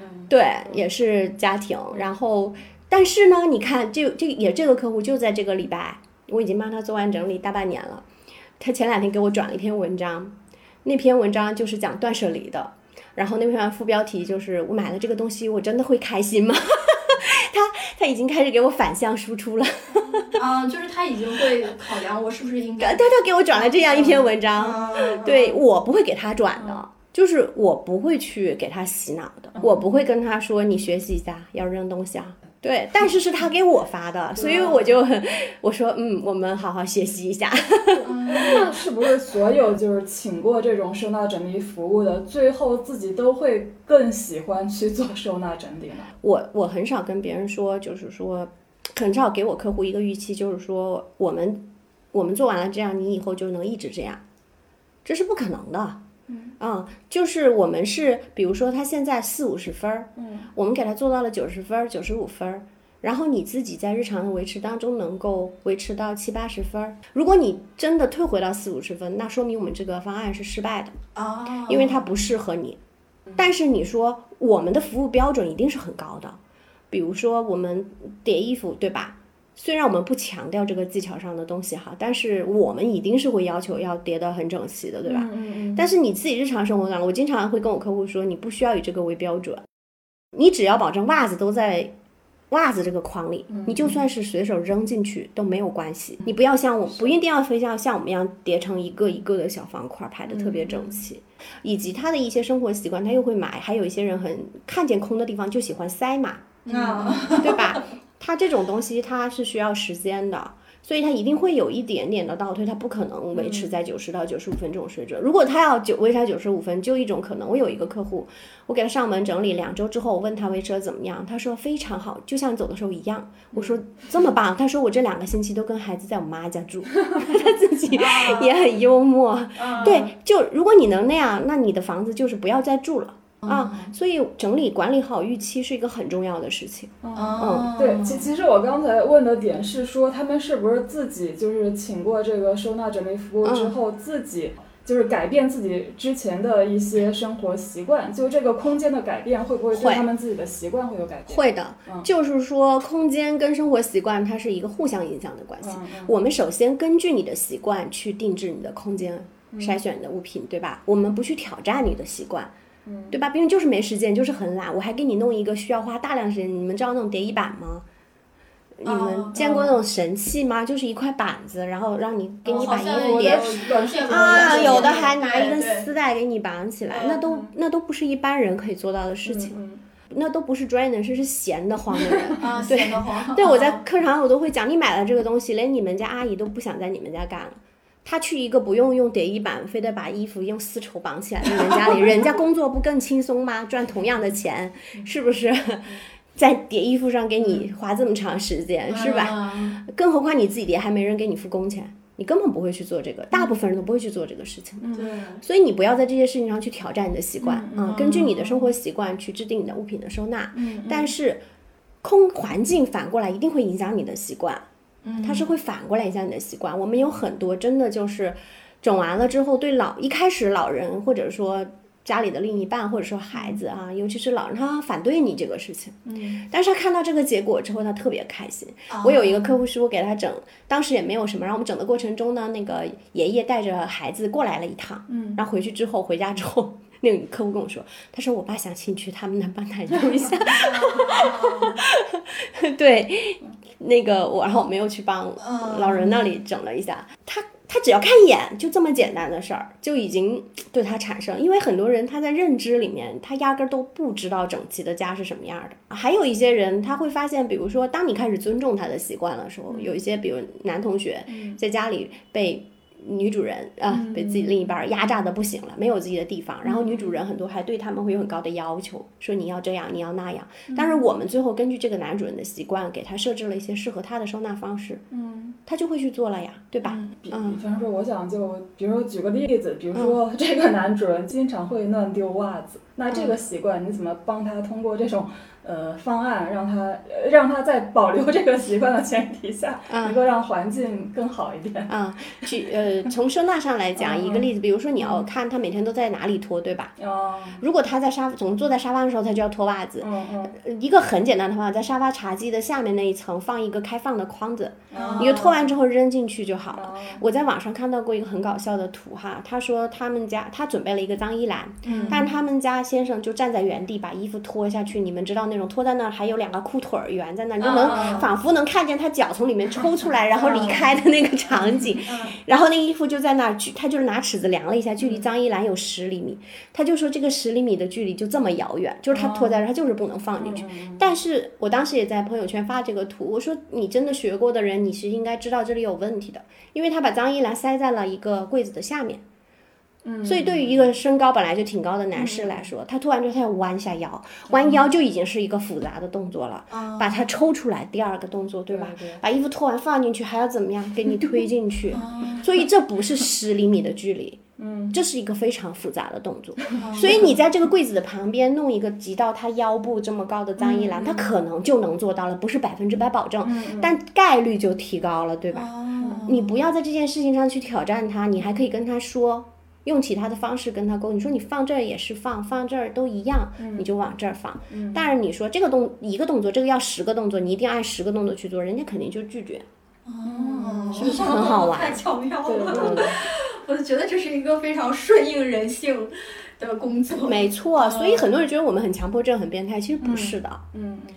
B: 嗯，
A: 对，也是家庭。然后，但是呢，你看，这这也这个客户就在这个礼拜，我已经帮他做完整理大半年了。他前两天给我转了一篇文章，那篇文章就是讲断舍离的。然后那篇副标题就是“我买了这个东西，我真的会开心吗？” 他他已经开始给我反向输出了。
C: 嗯，就是他已经会考量我是不是应该
A: 他他给我转了这样一篇文章，
C: 啊，
A: 对我不会给他转的，就是我不会去给他洗脑的，我不会跟他说你学习一下要扔东西啊。对，但是是他给我发的，所以我就很我说嗯，我们好好学习一下。
B: 那是不是所有就是请过这种收纳整理服务的，最后自己都会更喜欢去做收纳整理呢？
A: 我我很少跟别人说，就是说很少给我客户一个预期，就是说我们我们做完了这样，你以后就能一直这样，这是不可能的。嗯，就是我们是，比如说他现在四五十分儿，
B: 嗯，
A: 我们给他做到了九十分儿、九十五分儿，然后你自己在日常的维持当中能够维持到七八十分儿。如果你真的退回到四五十分，那说明我们这个方案是失败的。
C: 啊，
A: 因为它不适合你。但是你说我们的服务标准一定是很高的，比如说我们叠衣服，对吧？虽然我们不强调这个技巧上的东西哈，但是我们一定是会要求要叠得很整齐的，对吧？
B: 嗯嗯
A: 但是你自己日常生活当中，我经常会跟我客户说，你不需要以这个为标准，你只要保证袜子都在袜子这个框里，你就算是随手扔进去都没有关系。你不要像我，不一定要非要像我们一样叠成一个一个的小方块，排的特别整齐。以及他的一些生活习惯，他又会买，还有一些人很看见空的地方就喜欢塞嘛，
C: 啊，
A: 对吧？它这种东西它是需要时间的，所以它一定会有一点点的倒退，它不可能维持在九十到九十五分这种水准。如果他要九维持九十五分，就一种可能。我有一个客户，我给他上门整理两周之后，我问他维持的怎么样，他说非常好，就像走的时候一样。我说这么棒，他说我这两个星期都跟孩子在我妈家住 他自己也很幽默。对，就如果你能那样，那你的房子就是不要再住了。啊，所以整理管理好预期是一个很重要的事情。
C: 嗯，
B: 对，其其实我刚才问的点是说，他们是不是自己就是请过这个收纳整理服务之
A: 嗯
B: 后，自己就是改变自己之前的一些生活习惯，就这个空间的改变会不会对他们自己的习惯会有改变？
A: 会的，
B: 嗯
A: 就是说空间跟生活习惯它是一个互相影响的关系。
B: 嗯嗯
A: 我们首先根据你的习惯去定制你的空间，
B: 嗯
A: 筛选你的物品，对吧？我们不去挑战你的习惯。
B: 嗯
A: 对吧？别人就是没时间，就是很懒，我还给你弄一个需要花大量时间。你们知道那种叠衣板吗？你
C: 哦
A: 们见过那种神器吗？就是一块板子，然后让你给你把衣服叠啊，
C: 有
A: 有的还拿一根丝带给你绑起来，
C: 嗯
A: 那都那都不是一般人可以做到的事情，
B: 嗯
A: 那都不是专业人士，是闲得慌的人。
C: 啊，
A: 对
C: 闲得慌。
A: 对，我在
C: 啊
A: 课堂我都会讲，你买了这个东西，连你们家阿姨都不想在你们家干了。她去一个不用用叠衣板，非得把衣服用丝绸绑起来的人家里，人家工作不更轻松吗？赚同样的钱，是不是？在叠衣服上给你花这么长时间，是吧？
C: 嗯
A: 更何况你自己叠，还没人给你付工钱。你根本不会去做这个，大部分人都不会去做这个事情。
C: 对，
A: 所以你不要在这些事情上去挑战你的习惯
B: 嗯
A: 啊，根据你的生活习惯去制定你的物品的收纳。
B: 嗯
A: 但是空环境反过来一定会影响你的习惯，它是会反过来影响你的习惯。我们有很多真的就是整完了之后，对老一开始老人或者说家里的另一半或者说孩子啊，尤其是老人，他反对你这个事情，
B: 嗯，
A: 但是他看到这个结果之后，他特别开心。我有一个客户是我给他整，当时也没有什么，然后我们整的过程中呢，那个爷爷带着孩子过来了一趟，
B: 嗯，
A: 然后回去之后回家之后。那个客户跟我说，他说我爸想进去，他们能帮他用一下。对，那个我，然后我没有去帮老人那里整了一下。他他只要看一眼，就这么简单的事儿，就已经对他产生。因为很多人他在认知里面，他压根儿都不知道整齐的家是什么样的。还有一些人他会发现，比如说，当你开始尊重他的习惯的时候，有一些比如男同学在家里被。女主人啊，被自己另一半儿压榨的不行了，没有自己的地方。然后女主人很多还对他们会有很高的要求，说你要这样，你要那样。但是我们最后根据这个男主人的习惯，给他设置了一些适合他的收纳方式，
B: 嗯，
A: 他就会去做了呀，对吧？
B: 比
A: 嗯
B: 比方说，我想就比如说举个例子，比如说 这个男主人经常会乱丢袜子，那这个习惯你怎么帮他通过这种呃方案，让他呃让他在保留这个习惯的前提下，能够让环境更好一点？
A: 啊，举呃，从收纳上来讲，
B: 嗯
A: 一个例子，比如说你要看他每天都在哪里脱，对吧？
B: 哦，
A: 如果他在沙总坐在沙发的时候，他就要脱袜子。
B: 嗯
A: 一个很简单的方法，在沙发茶几的下面那一层放一个开放的筐子，
B: 哦
A: 你就脱完之后扔进去就好了。
B: 哦
A: 我在网上看到过一个很搞笑的图哈，他说他们家他准备了一个脏衣篮，
B: 嗯
A: 但他们家先生就站在原地把衣服脱下去，你们知道那种拖在那儿还有两个裤腿儿圆在那儿，你就能、
B: 啊
A: 仿佛能看见他脚从里面抽出来然后离开的那个场景，然后那个衣服就在那儿，距他就是拿尺子量了一下，距离张一兰有十厘米，他就说这个十厘米的距离就这么遥远，就是他拖在那儿，他就是不能放进去。但是我当时也在朋友圈发这个图，我说你真的学过的人，你是应该知道这里有问题的，因为他把张一兰塞在了一个柜子的下面。
B: 嗯
A: 所以对于一个身高本来就挺高的男士来说，他突然之后他要弯下腰，弯腰就已经是一个复杂的动作了。把它抽出来，第二个动作对吧？
B: 对对
A: 把衣服脱完放进去，还要怎么样给你推进去？所以这不是十厘米的距离，
B: 嗯，
A: 这是一个非常复杂的动作。所以你在这个柜子的旁边弄一个及到他腰部这么高的脏衣篮，他可能就能做到了，不是百分之百保证，但概率就提高了，对吧？你不要在这件事情上去挑战他，你还可以跟他说。用其他的方式跟他沟，你说你放这儿也是放，放这儿都一样，你就往这儿放。但是你说这个动一个动作，这个要十个动作，你一定按十个动作去做，人家肯定就拒绝。
C: 哦，
A: 是不是很好玩
C: 太巧妙了，我就觉得这是一个非常顺应人性的工作。
A: 没错，所以很多人觉得我们很强迫症、很变态，其实不是的。
B: 嗯
A: 嗯，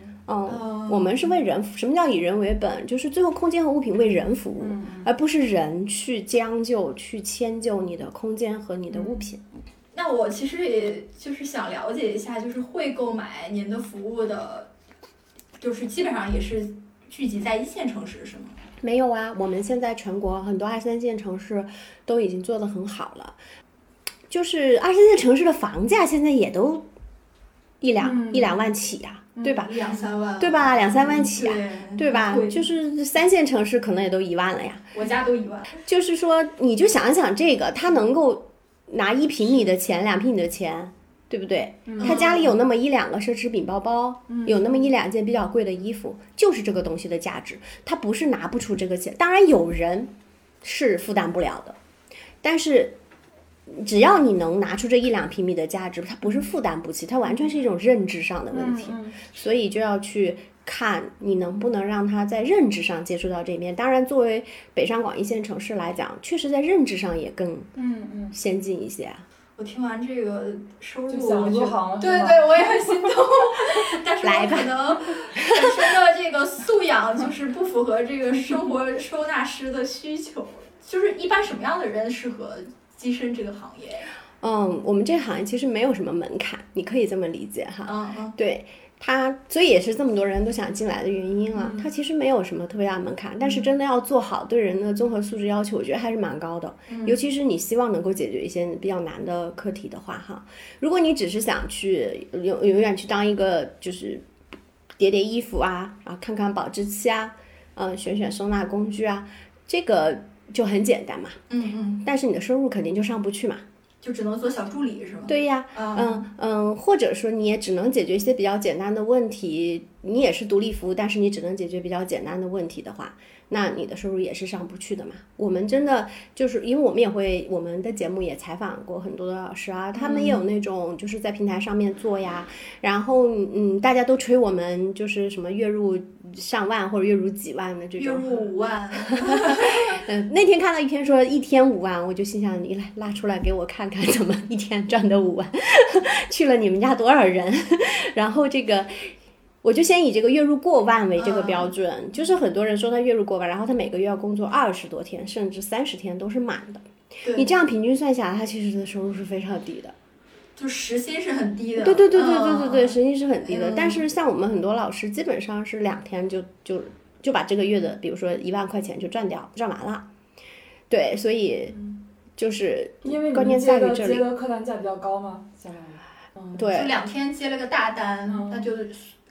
A: 我们是为人服。什么叫以人为本？就是最后空间和物品为人服务，而不是人去将就、去迁就你的空间和你的物品。
C: 那我其实也就是想了解一下，就是会购买您的服务的，就是基本上也是聚集在一线城市，是吗？
A: 没有啊，我们现在全国很多二三线城市都已经做得很好了，就是二三线城市的房价现在也都一两、一两万起呀、对吧？
C: 两三万，
A: 对吧？两三万起啊，
C: 对
A: 对吧？就是三线城市可能也都一万了呀。
C: 我家都一万，
A: 就是说，你就想想这个，他能够拿一平米的钱、两平米的钱，对不对？他家里有那么一两个奢侈品包包，有那么一两件比较贵的衣服，就是这个东西的价值。他不是拿不出这个钱，当然有人是负担不了的，但是。只要你能拿出这一两平米的价值，它不是负担不起，它完全是一种认知上的问题。
B: 嗯
A: 所以就要去看你能不能让他在认知上接触到这边。当然，作为北上广一线城市来讲，确实在认知上也更
B: 嗯嗯，
A: 先进一些啊。
C: 我听完这个收入，对对，我也很心动，但是可能本身的这个素养就是不符合这个生活收纳师的需求。就是一般什么样的人适合跻身这个行业？
A: 嗯，我们这行业其实没有什么门槛，你可以这么理解哈。
C: 嗯嗯，
A: 对它，所以也是这么多人都想进来的原因啊。它其实没有什么特别大的门槛，但是真的要做好对人的综合素质要求，我觉得还是蛮高的。尤其是你希望能够解决一些比较难的课题的话，哈，如果你只是想去永永远去当一个就是叠叠衣服啊，然后看看保质期啊，嗯、选选收纳工具啊，这个就很简单嘛。
C: 嗯嗯，
A: 但是你的收入肯定就上不去嘛。
C: 就只能做小助理是吗？
A: 对呀，
C: 啊，
A: 嗯嗯，或者说你也只能解决一些比较简单的问题，你也是独立服务，但是你只能解决比较简单的问题的话，那你的收入也是上不去的嘛。我们真的就是因为我们也会，我们的节目也采访过很多的老师啊，他们也有那种就是在平台上面做呀，然后嗯，大家都吹我们就是什么月入上万或者月入几万的这种
C: 月
A: 种，
C: 入五万，
A: 嗯，那天看到一篇说一天五万，我就心想你来拉出来给我看看，怎么一天赚的五万？去了你们家多少人？然后这个。我就先以这个月入过万为这个标准，就是很多人说他月入过万，然后他每个月要工作二十多天，甚至三十天都是满的。你这样平均算下来，他其实的收入是非常低的。
C: 就时薪是很低的。
A: 对对对对对对对，
C: 嗯
A: 时薪是很低的。
C: 嗯
A: 但是像我们很多老师，基本上是两天就就就把这个月的，比如说一万块钱就赚掉，赚完了。对，所以就是
B: 因为你
A: 关键在于这里
B: 接的客单价比较高嘛，相当于。嗯，
A: 对
C: 就两天接了个大单，
B: 嗯
C: 那就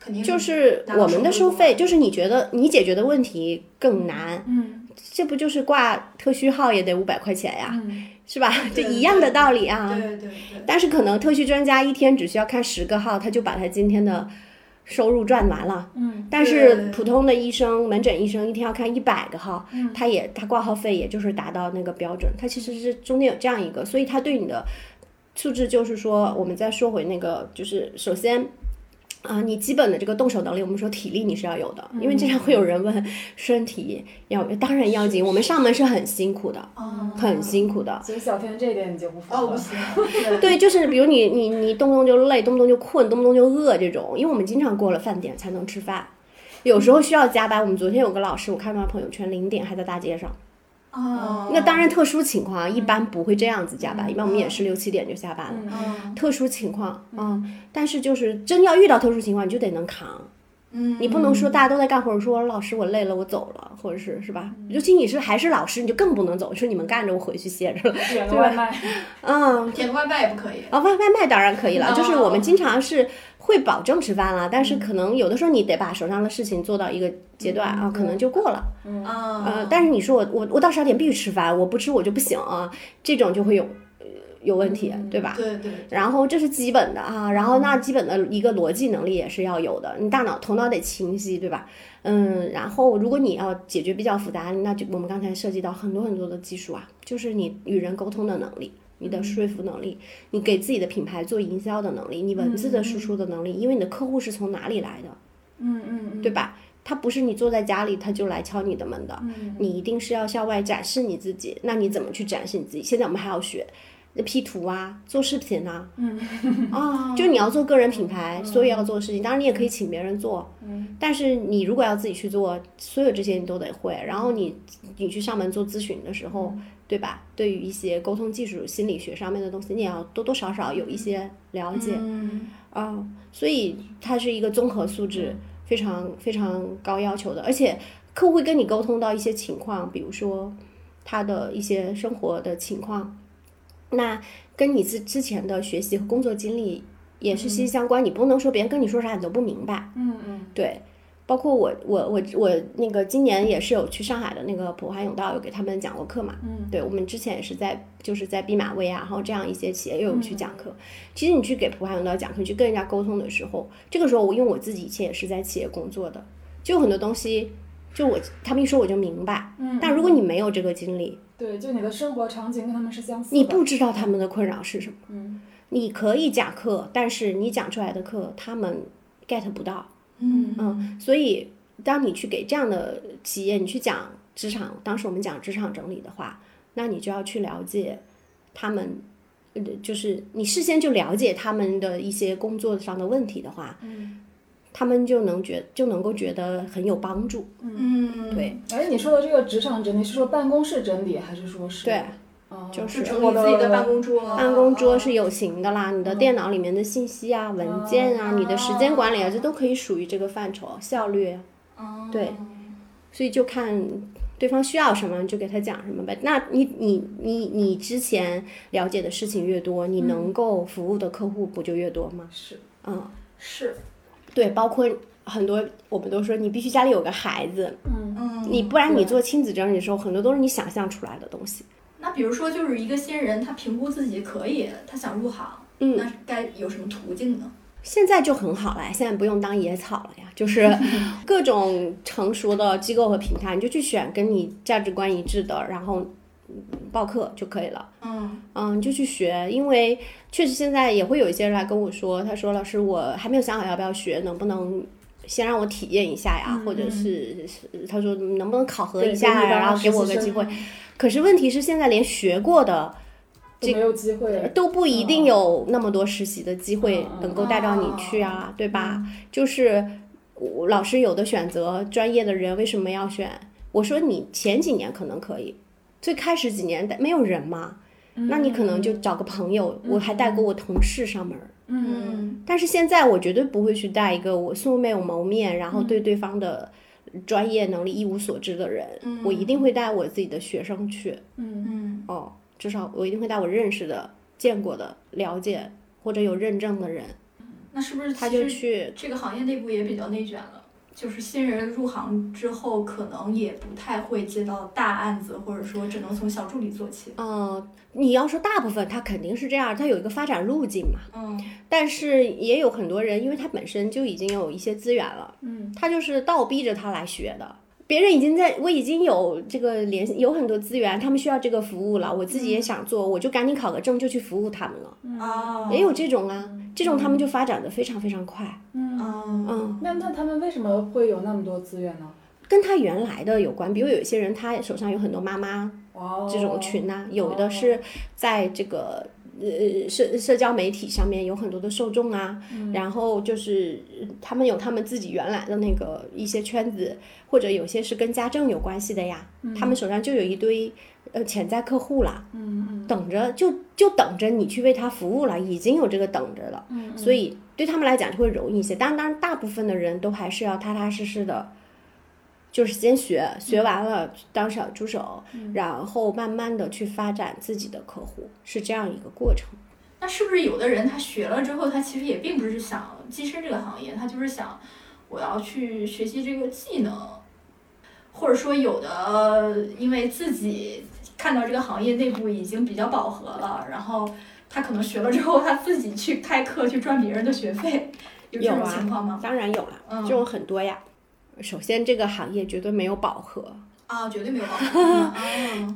C: 肯定
A: 就是我们的
C: 收
A: 费，就是你觉得你解决的问题更难，
B: 嗯
A: 这不就是挂特需号也得五百块钱呀，
B: 嗯
A: 是吧？这一样的道理啊。
C: 对对对，
A: 但是可能特需专家一天只需要看十个号，他就把他今天的收入赚完了。
B: 嗯
A: 但是普通的医生、门诊医生一天要看一百个号，
B: 嗯
A: 他也他挂号费也就是达到那个标准，他其实是中间有这样一个，所以他对你的素质就是说，我们再说回那个，就是首先。啊，你基本的这个动手能力，我们说体力你是要有的，因为经常会有人问身体要，当然要紧。我们上门是很辛苦的，
C: 哦
A: 很辛苦的。
B: 所以小天这一点你就不服
C: 哦，不。行，对
A: 对，就是比如你你你动不动就累，动不动就困，动不动就饿这种，因为我们经常过了饭点才能吃饭，有时候需要加班。我们昨天有个老师，我看到他朋友圈零点还在大街上。
C: 哦，
A: 那当然，特殊情况啊一般不会这样子加班，一般我们也是六七点就下班了。
C: 嗯。
A: 特殊情况，嗯，但是就是真要遇到特殊情况，你就得能扛，
C: 嗯，
A: 你不能说大家都在干活，说老师我累了我走了，或者是是吧？尤其你是还是老师，你就更不能走，说你们干着我回去歇着。了，
B: 点个外卖，
A: 嗯，
C: 点个外卖也不可以。
A: 啊，外外卖当然可以了，就是我们
C: 哦
A: 经常是会保证吃饭了，但是可能有的时候你得把手上的事情做到一个阶段啊，可能就过了。
B: 嗯。
C: 啊，
A: 呃，但是你说我我我到十二点必须吃饭，我不吃我就不行啊，这种就会有呃有问题，对吧？
C: 对对，
A: 然后这是基本的啊，然后那基本的一个逻辑能力也是要有的，你大脑头脑得清晰，对吧？嗯，然后如果你要解决比较复杂，那就我们刚才涉及到很多很多的技术啊，就是你与人沟通的能力。你的说服能力，你给自己的品牌做营销的能力，你文字的输出的能力，因为你的客户是从哪里来的，
B: 嗯嗯嗯，
A: 对吧？他不是你坐在家里他就来敲你的门的，
B: 嗯
A: 你一定是要向外展示你自己。那你怎么去展示你自己？现在我们还要学 P 图啊，做视频啊，
B: 嗯。
A: 啊，就你要做个人品牌，所以要做事情。当然你也可以请别人做，
B: 嗯。
A: 但是你如果要自己去做，所有这些你都得会。然后你你去上门做咨询的时候，对吧？对于一些沟通技术、心理学上面的东西，你也要多多少少有一些了解。
C: 嗯。
A: 啊，所以它是一个综合素质非常非常高要求的，而且客户会跟你沟通到一些情况，比如说他的一些生活的情况，那跟你之之前的学习和工作经历也是息息相关，你不能说别人跟你说啥你都不明白，
B: 嗯嗯
A: 对。包括我，我，我，我那个今年也是有去上海的那个普华永道，有给他们讲过课嘛。
B: 嗯，
A: 对，我们之前也是在就是在毕马威啊，然后这样一些企业又有去讲课。其实你去给普华永道讲课，你去跟人家沟通的时候，这个时候我因为我自己以前也是在企业工作的，就有很多东西，就我他们一说我就明白。
B: 嗯，
A: 但如果你没有这个经历，
B: 对，就你的生活场景跟他们是相似的，
A: 你不知道他们的困扰是什么。
B: 嗯
A: 你可以讲课，但是你讲出来的课他们 get 不到。
C: 嗯
A: 嗯，所以当你去给这样的企业，你去讲职场，当时我们讲职场整理的话，那你就要去了解他们，呃，就是你事先就了解他们的一些工作上的问题的话，
B: 嗯
A: 他们就能觉就能够觉得很有帮助。
C: 嗯，
A: 对。
B: 哎，你说的这个职场整理是说办公室整理，还是说是？
A: 对，
B: 哦
A: 就是
C: 整理自己的办公桌，
A: 办公桌是有形的啦，你的电脑里面的信息啊、文件啊、你的时间管理啊，这都可以属于这个范畴，效率对。所以就看对方需要什么，就给他讲什么呗。那你你你你之前了解的事情越多，你能够服务的客户不就越多吗？
B: 是，
A: 嗯，
C: 是，
A: 对，包括很多我们都说你必须家里有个孩子，
B: 嗯
C: 嗯，
A: 你不然你做亲子整理的时候，很多都是你想象出来的东西。
C: 那比如说，就是一个新人，他评估自己可以，他想入行，
A: 嗯
C: 那该有什么途径呢？
A: 现在就很好了，现在不用当野草了呀，就是 各种成熟的机构和平台，你就去选跟你价值观一致的，然后嗯报课就可以了。
C: 嗯
A: 嗯，就去学，因为确实现在也会有一些人来跟我说，他说老师我还没有想好要不要学，能不能先让我体验一下呀？或者是是他说能不能考核一下然后给我个机会。可是问题是现在连学过的
B: 都没有机会。
A: 都不一定有那么多实习的机会
B: 嗯
A: 能够带到你去啊，对吧？就是老师有的选择专业的人为什么要选？我说你前几年可能可以，最开始几年没有人嘛，那你可能就找个朋友，我还带过我同事上门儿。
B: 嗯
A: 但是现在我绝对不会去带一个我素未谋面，然后对对方的专业能力一无所知的人，我一定会带我自己的学生去。
C: 嗯嗯
A: 哦，至少我一定会带我认识的、见过的、了解或者有认证的人，
C: 那是不是
A: 他就去。
C: 这个行业内部也比较内卷了？就是新人入行之后，可能也不太会接到大案子，或者说只能从小助理做起。
A: 嗯，你要说大部分，他肯定是这样，他有一个发展路径嘛。
C: 嗯
A: 但是也有很多人，因为他本身就已经有一些资源了，
B: 嗯，
A: 他就是倒逼着他来学的。别人已经在，我已经有这个联系，有很多资源，他们需要这个服务了，我自己也想做，我就赶紧考个证就去服务他们了。
C: 啊，
A: 也有这种啊，这种他们就发展的非常非常快。
C: 嗯。
A: 嗯，
B: 那那他们为什么会有那么多资源呢？
A: 跟他原来的有关，比如有一些人他手上有很多妈妈
B: 哦，
A: 这种群呐、有的是在这个呃社社交媒体上面有很多的受众啊，然后就是呃他们有他们自己原来的那个一些圈子，或者有些是跟家政有关系的呀，他们手上就有一堆呃潜在客户啦，
B: 嗯嗯
A: 等着就就等着你去为他服务了，已经有这个等着了，
B: 嗯
A: 所以对他们来讲就会容易一些。当然，当然大部分的人都还是要踏踏实实的。就是先学，学完了当小助手，然后慢慢的去发展自己的客户，是这样一个过程。
C: 那是不是有的人他学了之后，他其实也并不是想跻身这个行业，他就是想我要去学习这个技能，或者说有的因为自己看到这个行业内部已经比较饱和了，然后他可能学了之后，他自己去开课去赚别人的学费，有这种情况吗？
A: 当然有了，
C: 嗯
A: 这种很多呀。首先，这个行业绝对没有饱和，
C: 啊，绝对没有饱和。啊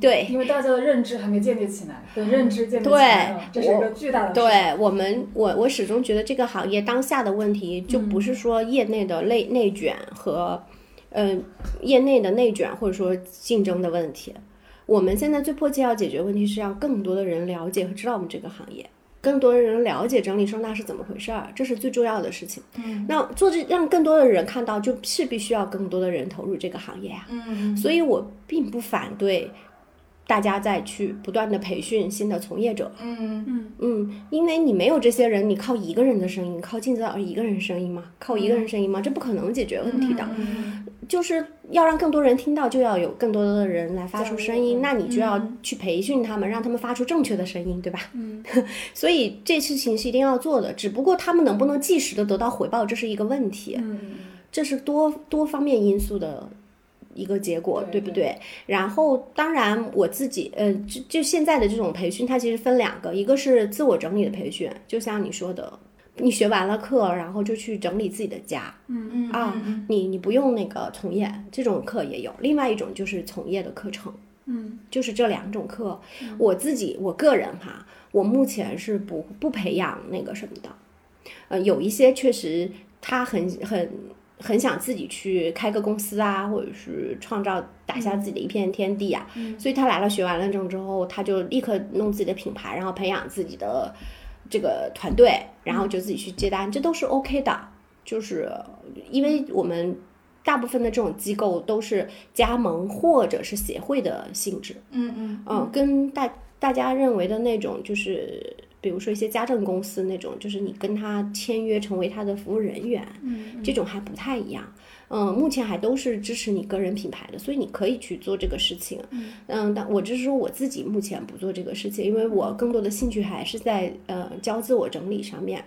A: 对，
B: 因为大家的认知还没建立起来，等认知建立起来了，这是一个巨大的。
A: 对我们，我我始终觉得这个行业当下的问题，就不是说业内的内内卷和，呃，业内的内卷或者说竞争的问题。我们现在最迫切要解决的问题是让更多的人了解和知道我们这个行业，更多的人了解整理收纳是怎么回事儿，这是最重要的事情。
C: 嗯
A: 那做这让更多的人看到，就是必须要更多的人投入这个行业呀、
C: 嗯
A: 所以我并不反对大家再去不断的培训新的从业者。
C: 嗯
A: 嗯，因为你没有这些人，你靠一个人的声音，靠镜子老师一个人声音吗？靠一个人声音吗？这不可能解决问题的。
C: 嗯
A: 就是要让更多人听到，就要有更多的人来发出声音，那你就要去培训他们，让他们发出正确的声音，对吧？
B: 嗯，
A: 所以这事情是一定要做的，只不过他们能不能及时的得到回报，这是一个问题。
B: 嗯
A: 这是多多方面因素的一个结果，
B: 对
A: 对不对？然后，当然我自己，呃，就就现在的这种培训，它其实分两个，一个是自我整理的培训，就像你说的，你学完了课，然后就去整理自己的家
C: 嗯嗯
A: 啊，你你不用那个从业，这种课也有。另外一种就是从业的课程，
B: 嗯
A: 就是这两种课。我自己我个人哈，我目前是不不培养那个什么的，呃，有一些确实他很很很想自己去开个公司啊，或者是创造打下自己的一片天地啊，所以他来了学完了证之后，他就立刻弄自己的品牌，然后培养自己的这个团队，然后就自己去接单，这都是 OK 的。就是因为我们大部分的这种机构都是加盟或者是协会的性质，
C: 嗯嗯。
A: 嗯，跟大大家认为的那种，就是比如说一些家政公司那种，就是你跟他签约成为他的服务人员，
B: 嗯
A: 这种还不太一样。嗯，目前还都是支持你个人品牌的，所以你可以去做这个事情。嗯，但我只是说我自己目前不做这个事情，因为我更多的兴趣还是在呃教自我整理上面。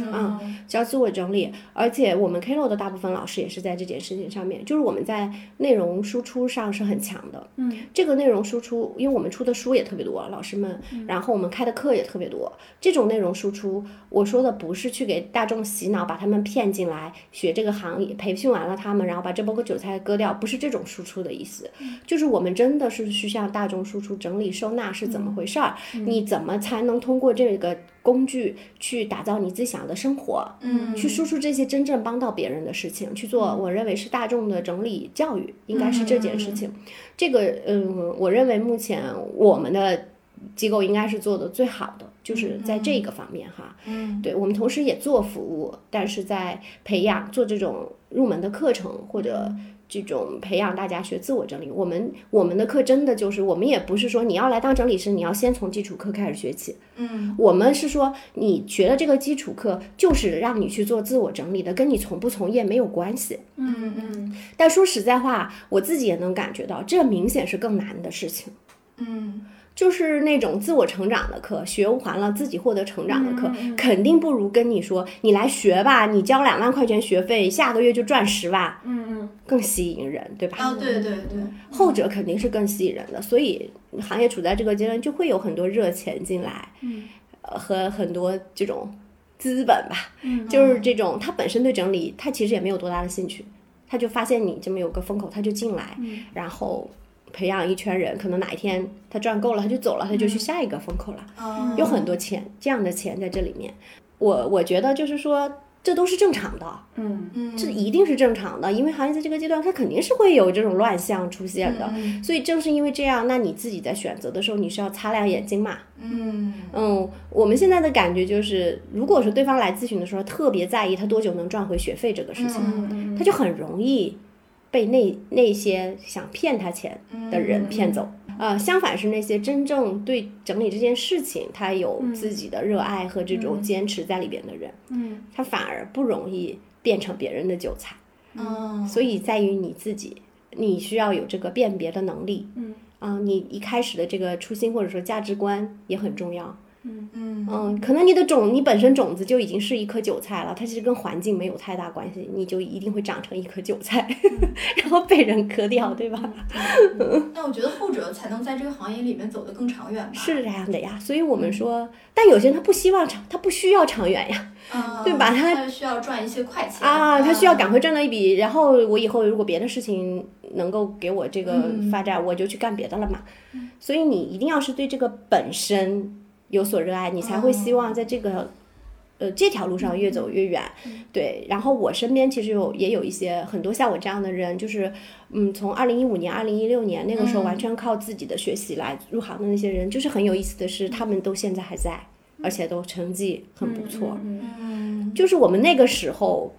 C: 嗯
A: 叫自我整理，而且我们 Klo 的大部分老师也是在这件事情上面，就是我们在内容输出上是很强的。
B: 嗯，
A: 这个内容输出，因为我们出的书也特别多，老师们，然后我们开的课也特别多。这种内容输出，我说的不是去给大众洗脑，把他们骗进来学这个行业，培训完了他们，然后把这包个韭菜割掉，不是这种输出的意思。就是我们真的是去向大众输出整理收纳是怎么回事儿，你怎么才能通过这个工具去打造你自己想要的生活？
C: 嗯
A: 去输出这些真正帮到别人的事情，去做我认为是大众的整理教育，应该是这件事情。这个，嗯，我认为目前我们的机构应该是做的最好的，就是在这个方面哈。
C: 嗯
A: 对我们同时也做服务，但是在培养做这种入门的课程或者这种培养大家学自我整理。我们我们的课真的就是，我们也不是说你要来当整理师，你要先从基础课开始学起。
C: 嗯
A: 我们是说，你学的这个基础课就是让你去做自我整理的，跟你从不从业没有关系。
C: 嗯嗯
A: 但说实在话，我自己也能感觉到，这明显是更难的事情。
C: 嗯
A: 就是那种自我成长的课，学完了自己获得成长的课，肯定不如跟你说你来学吧，你交两万块钱学费，下个月就赚十万，
B: 嗯嗯。
A: 更吸引人，对吧？
C: 哦对对对，
A: 后者肯定是更吸引人的，所以行业处在这个阶段，就会有很多热钱进来，
B: 嗯。
A: 呃，和很多这种资本吧，
B: 嗯
A: 就是这种他本身对整理，他其实也没有多大的兴趣，他就发现你这么有个风口，他就进来，
B: 嗯。
A: 然后培养一圈人，可能哪一天他赚够了，他就走了，他就去下一个风口了，
C: 哦。
A: 有很多钱这样的钱在这里面，我我觉得就是说。这都是正常的，
B: 嗯。
C: 嗯
A: 这一定是正常的，因为行业在这个阶段，它肯定是会有这种乱象出现的。
C: 嗯
A: 所以正是因为这样，那你自己在选择的时候，你是要擦亮眼睛嘛。
C: 嗯。
A: 嗯，我们现在的感觉就是，如果说对方来咨询的时候特别在意他多久能赚回学费这个事情，
B: 嗯。
A: 他就很容易被那那些想骗他钱的人骗走。呃，相反是那些真正对整理这件事情他有自己的热爱和这种坚持在里边的人，
B: 嗯
A: 他反而不容易变成别人的韭菜。
C: 嗯，
A: 所以在于你自己，你需要有这个辨别的能力。
B: 嗯
A: 啊，你一开始的这个初心或者说价值观也很重要。
B: 嗯。
C: 嗯。
A: 嗯，可能你的种，你本身种子就已经是一颗韭菜了，它其实跟环境没有太大关系，你就一定会长成一颗韭菜，然后被人割掉，对吧？
C: 那我觉得后者才能在这个行业里面走得更长远吧。
A: 是这样的呀，所以我们说，但有些人他不希望长，他不需要长远呀，
C: 啊，
A: 对吧？他
C: 他需要赚一些快钱
A: 啊，他需要赶快赚到一笔，然后我以后如果别的事情能够给我这个
C: 嗯
A: 发展，我就去干别的了嘛。所以你一定要是对这个本身有所热爱，你才会希望在这个。呃，这条路上越走越远，对。然后我身边其实有也有一些很多像我这样的人，就是嗯，从二零一五年、二零一六年那个时候
C: 嗯
A: 完全靠自己的学习来入行的那些人，就是很有意思的是，他们都现在还在，而且都成绩很不错。
B: 嗯
C: 嗯
A: 就是我们那个时候，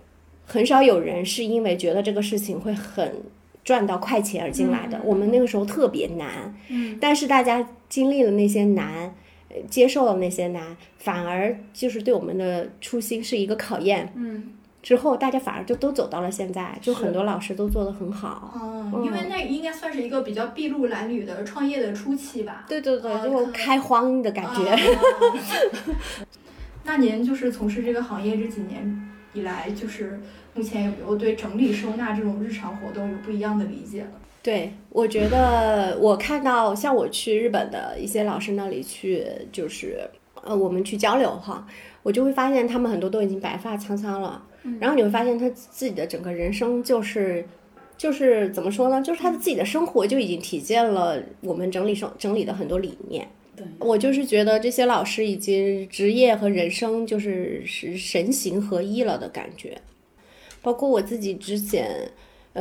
A: 很少有人是因为觉得这个事情会很赚到快钱而进来的。我们那个时候特别难，
B: 嗯
A: 但是大家经历了那些难，呃接受了那些难，反而就是对我们的初心是一个考验。
B: 嗯
A: 之后大家反而就都走到了现在，就很多老师都做得很好。
C: 嗯，因为那应该算是一个比较筚路蓝缕的创业的初期吧。
A: 对对对，
C: 啊
A: 就
C: 可
A: 开荒的感觉。
C: 啊 那您就是从事这个行业这几年以来，就是目前有没有对整理收纳这种日常活动有不一样的理解了？
A: 对，我觉得我看到像我去日本的一些老师那里去，就是呃，我们去交流哈，我就会发现他们很多都已经白发苍苍了，然后你会发现他自己的整个人生就是。就是怎么说呢？就是他的自己的生活就已经体现了我们整理生整理的很多理念。
B: 对，
A: 我就是觉得这些老师已经职业和人生就是是神形合一了的感觉。包括我自己之前，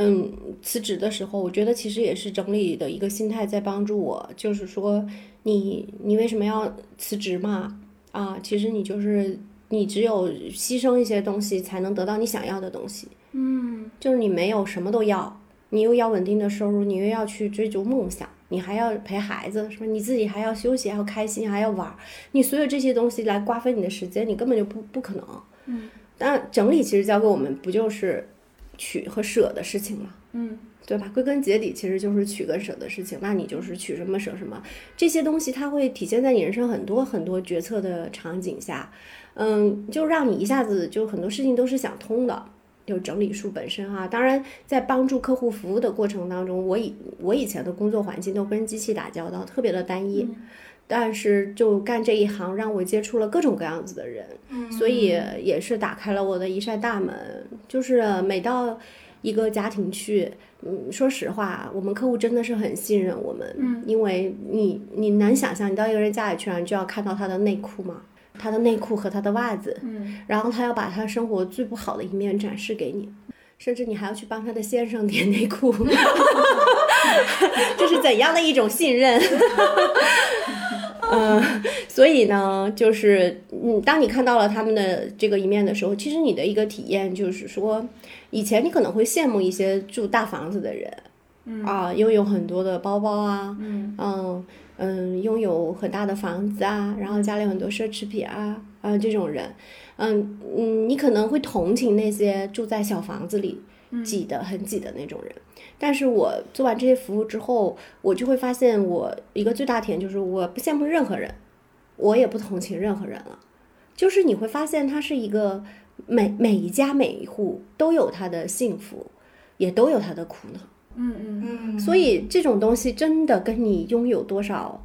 A: 嗯，辞职的时候，我觉得其实也是整理的一个心态在帮助我，就是说你你为什么要辞职嘛？啊，其实你就是你只有牺牲一些东西，才能得到你想要的东西。
B: 嗯
A: 就是你没有什么都要，你又要稳定的收入，你又要去追逐梦想，你还要陪孩子，是吧？你自己还要休息，还要开心，还要玩，你所有这些东西来瓜分你的时间，你根本就不不可能。
B: 嗯，
A: 但整理其实教给我们不就是取和舍的事情嘛？
B: 嗯
A: 对吧？归根结底其实就是取跟舍的事情，那你就是取什么舍什么，这些东西它会体现在你人生很多很多决策的场景下。嗯，就让你一下子就很多事情都是想通的。就整理术本身哈，当然在帮助客户服务的过程当中，我以我以前的工作环境都跟机器打交道，特别的单一。但是就干这一行，让我接触了各种各样子的人，所以也是打开了我的一扇大门。就是每到一个家庭去，嗯，说实话，我们客户真的是很信任我们，
B: 嗯，
A: 因为你你能想象，你到一个人家里去，你就要看到他的内裤嘛？他的内裤和他的袜子，
B: 嗯，
A: 然后他要把他生活最不好的一面展示给你，甚至你还要去帮他的先生叠内裤，这是怎样的一种信任？嗯，所以呢，就是嗯，当你看到了他们的这个一面的时候，其实你的一个体验就是说，以前你可能会羡慕一些住大房子的人，
B: 嗯
A: 啊，拥有很多的包包啊，
B: 嗯
A: 嗯嗯，拥有很大的房子啊，然后家里有很多奢侈品啊，啊这种人，嗯嗯，你可能会同情那些住在小房子里挤得很挤的那种人。但是我做完这些服务之后，我就会发现，我一个最大体验就是我不羡慕任何人，我也不同情任何人了。就是你会发现，它是一个每每一家每一户都有他的幸福，也都有他的苦恼。
B: 嗯嗯
C: 嗯，
A: 所以这种东西真的跟你拥有多少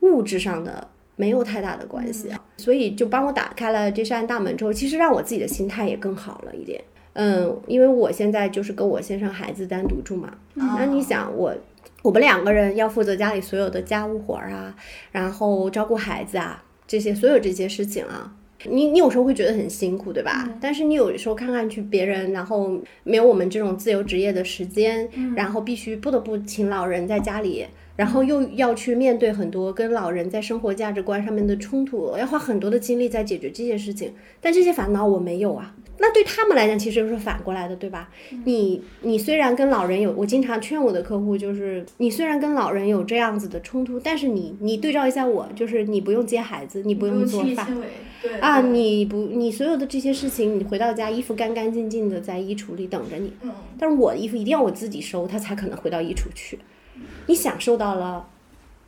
A: 物质上的没有太大的关系啊。所以就帮我打开了这扇大门之后，其实让我自己的心态也更好了一点。嗯，因为我现在就是跟我先生孩子单独住嘛，那你想我。我们两个人要负责家里所有的家务活儿啊，然后照顾孩子啊，这些所有这些事情啊，你你有时候会觉得很辛苦，对吧？但是你有时候看看去别人，然后没有我们这种自由职业的时间，然后必须不得不请老人在家里，然后又要去面对很多跟老人在生活价值观上面的冲突，要花很多的精力在解决这些事情。但这些烦恼我没有啊。那对他们来讲，其实又是反过来的，对吧？你你虽然跟老人有，我经常劝我的客户，就是你虽然跟老人有这样子的冲突，但是你你对照一下我，就是你不用接孩子，你不用做饭。
C: 对
A: 啊，你不，你所有的这些事情，你回到家，衣服干干净净的在衣橱里等着你。
C: 嗯
A: 但是我的衣服一定要我自己收，它才可能回到衣橱去。你享受到了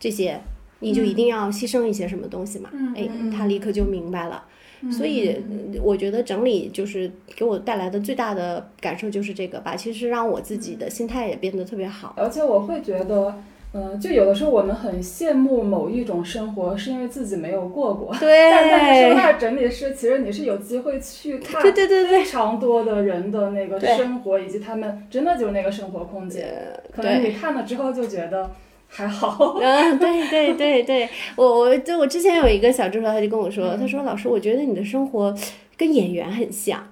A: 这些，你就一定要牺牲一些什么东西嘛？哎，他立刻就明白了。所以呃我觉得整理就是给我带来的最大的感受就是这个吧，其实让我自己的心态也变得特别好。
B: 而且我会觉得，嗯、就有的时候我们很羡慕某一种生活，是因为自己没有过过。
A: 对
B: 但但是收纳整理师，其实你是有机会去看
A: 对对对对
B: 非常多的人的那个生活，以及他们真的就是那个生活空间。可能你看了之后就觉得还好。
A: 嗯，对对对对，我我就我之前有一个小助手，他就跟我说，他说老师，我觉得你的生活跟演员很像，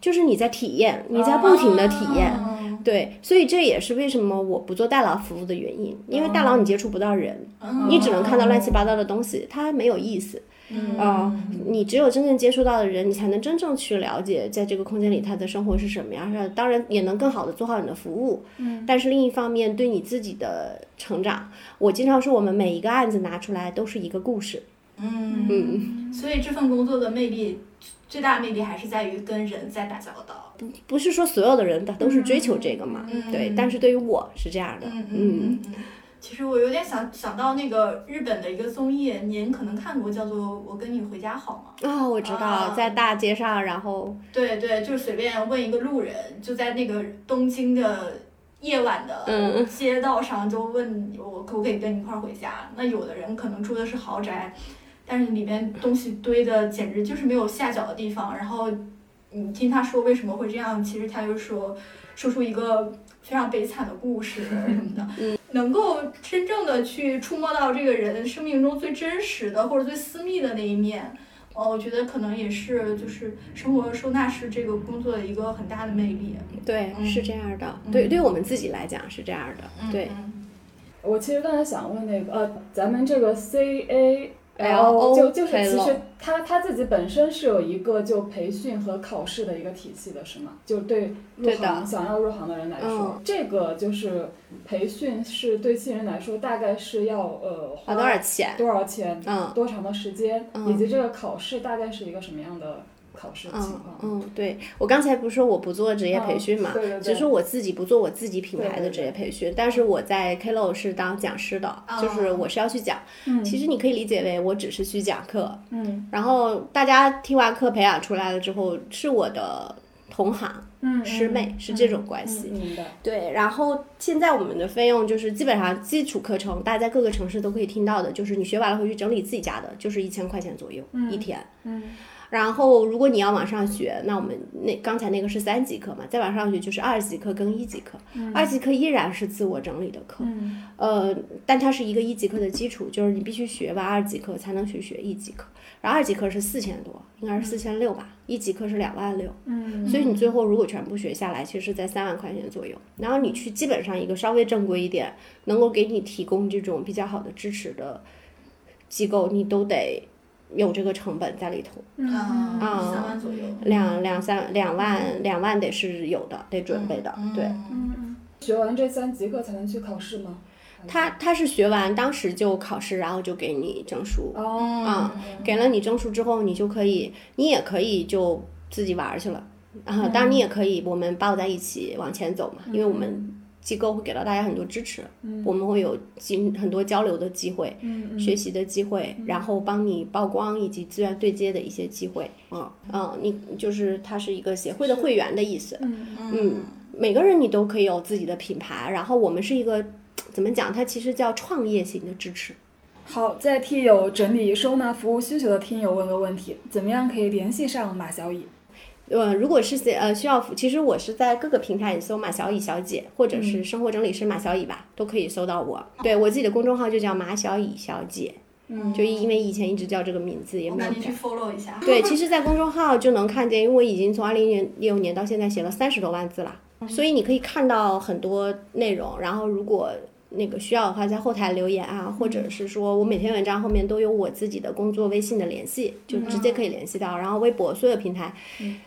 A: 就是你在体验，你在不停的体验。
C: 嗯
A: 对，所以这也是为什么我不做大佬服务的原因，因为大佬你接触不到人，
C: 嗯
A: 你只能看到乱七八糟的东西，它没有意思。
C: 嗯
A: 啊、你只有真正接触到的人，你才能真正去了解，在这个空间里他的生活是什么样的。当然，也能更好的做好你的服务。
B: 嗯，
A: 但是另一方面，对你自己的成长，我经常说，我们每一个案子拿出来都是一个故事。
C: 嗯
A: 嗯，
C: 所以这份工作的魅力，最大的魅力还是在于跟人在打交道。
A: 不是说所有的人他都是追求这个嘛？
C: 嗯
A: 对，但是对于我是这样的。
C: 嗯嗯嗯嗯。其实我有点想想到那个日本的一个综艺，您可能看过，叫做《我跟你回家好吗》。
A: 啊、我知道，
C: 啊
A: 在大街上，然后
C: 对对，就随便问一个路人，就在那个东京的夜晚的
A: 嗯
C: 街道上，就问我可不可以跟你一块儿回家。那有的人可能住的是豪宅，但是里面东西堆的简直就是没有下脚的地方。然后你听他说为什么会这样，其实他就说说出一个非常悲惨的故事 什么的。能够真正的去触摸到这个人生命中最真实的或者最私密的那一面。呃，我觉得可能也是就是生活收纳师这个工作的一个很大的魅力。
A: 对，
C: 嗯
A: 是这样的。
C: 嗯
A: 对，对我们自己来讲是这样的。对，
C: 嗯
B: 我其实刚才想问那个，呃，咱们这个 C A
A: LO
B: 就就是其实他他自己本身是有一个就培训和考试的一个体系的，是吗？就对入行想要入行的人来说，这个就是培训是对新人来说大概是要呃花
A: 花多少钱？
B: 多少钱，
A: 嗯，
B: 多长的时间，
A: 嗯。
B: 以及这个考试大概是一个什么样的考试的情
A: 嗯
B: 况。
A: 嗯，对我刚才不是说我不做职业培训嘛，
B: 嗯对对对
A: 只是我自己不做我自己品牌的职业培训，但是我在 Klo 是当讲师的，就是我是要去讲。
B: 嗯
A: 其实你可以理解为我只是去讲课，
B: 嗯
A: 然后大家听完课培养出来了之后是我的同行
B: 嗯，
A: 师妹，是这种关系。对，然后现在我们的费用就是基本上基础课程，大家在各个城市都可以听到的，就是你学完了回去整理自己家的，就是一千块钱左右、一天。
B: 嗯
A: 然后如果你要往上学，那我们那刚才那个是三级课嘛，再往上学就是二级课跟一级课。二级课依然是自我整理的课，
B: 嗯
A: 呃，但它是一个一级课的基础，就是你必须学完二级课才能去学一级课。然后二级课是四千多，应该是四千六吧，一级课是两万六。
B: 嗯
A: 所以你最后如果全部学下来，其实在三万块钱左右。然后你去基本上一个稍微正规一点，能够给你提供这种比较好的支持的机构，你都得有这个成本在里头，
C: 嗯，
A: 啊
C: 三万左右。
A: 两两三两万两万得是有的，得准备的。对，
B: 嗯嗯，学完这三节课才能去考试吗？
A: 他他是学完当时就考试，然后就给你证书。
B: 哦，
A: 啊，给了你证书之后，你就可以，你也可以就自己玩儿去了。啊，当然你也可以，我们抱在一起往前走嘛，因为我们机构会给到大家很多支持，我们会有经很多交流的机会、
B: 嗯
A: 学习的机会，然后帮你曝光以及资源对接的一些机会。嗯嗯，你就是它是一个协会的会员的意思。
B: 嗯
A: 嗯，每个人你都可以有自己的品牌，然后我们是一个怎么讲？它其实叫创业型的支持。
B: 好，再替有整理收纳服务需求的听友问个问题：怎么样可以联系上马小乙？
A: 呃，如果是呃需要，其实我是在各个平台你搜马小乙小姐，或者是生活整理师马小乙吧，都可以搜到我。对我自己的公众号就叫马小乙小姐，
B: 嗯
A: 就因为以前一直叫这个名字，也没有
C: 去
A: 改。
C: follow 一下。
A: 对，其实，在公众号就能看见，因为我已经从二零零六年到现在写了三十多万字了，所以你可以看到很多内容。然后，如果那个需要的话，在后台留言啊，或者是说我每篇文章后面都有我自己的工作微信的联系，就直接可以联系到。然后微博所有平台，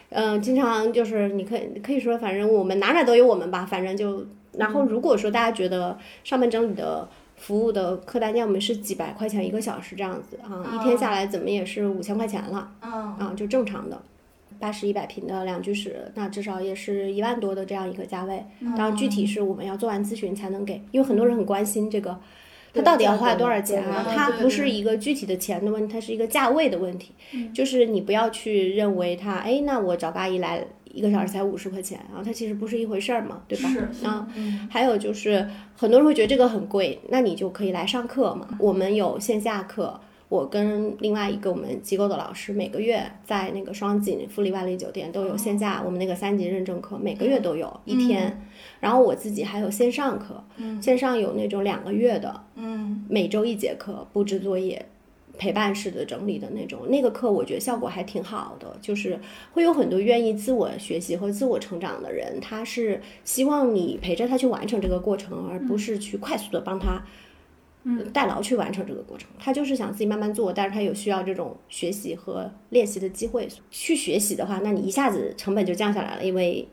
A: 嗯、经常就是你可以可以说，反正我们哪哪都有我们吧，反正就。然后如果说大家觉得上门整理的服务的客单价，我们是几百块钱一个小时这样子啊，一天下来怎么也是五千块钱了。
C: 嗯
A: 啊，就正常的，八十一百平的两居室，那至少也是一万多的这样一个价位。当然，具体是我们要做完咨询才能给，因为很多人很关心这个，他到底要花多少钱啊？
C: 对
A: 它不是一个具体的钱的问题，它是一个价位的问题。就是你不要去认为他，哎，那我找个阿姨来一个小时才五十块钱，然后它其实不是一回事儿嘛，对吧？
C: 是
A: 啊，
C: 嗯
A: 还有就是很多人会觉得这个很贵，那你就可以来上课嘛。我们有线下课，我跟另外一个我们机构的老师每个月在那个双井富丽万丽酒店都有线下我们那个三级认证课，每个月都有一天。然后我自己还有线上课，线上有那种两个月的，
C: 嗯
A: 每周一节课，布置作业。陪伴式的整理的那种，那个课我觉得效果还挺好的，就是会有很多愿意自我学习和自我成长的人，他是希望你陪着他去完成这个过程，而不是去快速的帮他，嗯，代劳去完成这个过程。他就是想自己慢慢做，但是他有需要这种学习和练习的机会。去学习的话，那你一下子成本就降下来了，因为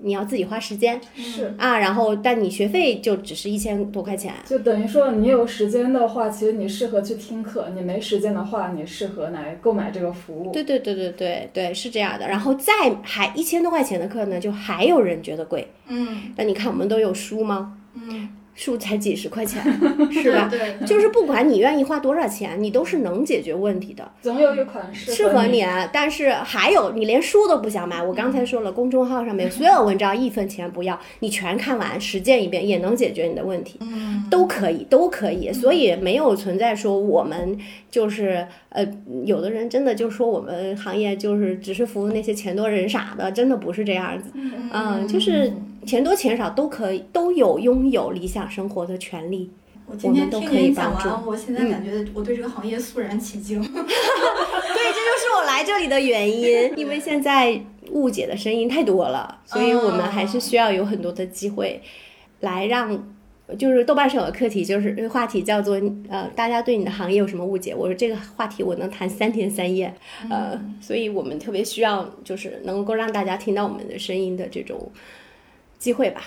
A: 你要自己花时间
B: 是，
A: 啊，然后但你学费就只是一千多块钱，
B: 就等于说你有时间的话，其实你适合去听课；你没时间的话，你适合来购买这个服务。
A: 对对对对对对，是这样的。然后再还一千多块钱的课呢，就还有人觉得贵。
C: 嗯
A: 那你看我们都有书吗？
C: 嗯，
A: 书才几十块钱，是吧？
C: 对，对
A: 就是不管你愿意花多少钱，你都是能解决问题的，
B: 总有一款适
A: 适合
B: 你。
A: 但是还有，你连书都不想买，我刚才说了，公众号上面所有文章一分钱不要，你全看完，实践一遍也能解决你的问题。
C: 嗯
A: 都可以，都可以，所以没有存在说我们就是呃，有的人真的就说我们行业就是只是服务那些钱多人傻的，真的不是这样子，嗯，就是钱多钱少都可以，都有拥有理想生活的权利。
C: 我今天
A: 都可以
C: 听你讲完，我现在感觉我对这个行业肃然起敬。
A: 对，这就是我来这里的原因，因为现在误解的声音太多了，所以我们还是需要有很多的机会来让。就是豆瓣上有个课题，就是话题叫做呃，大家对你的行业有什么误解？我说这个话题我能谈三天三夜，呃，所以我们特别需要就是能够让大家听到我们的声音的这种机会吧。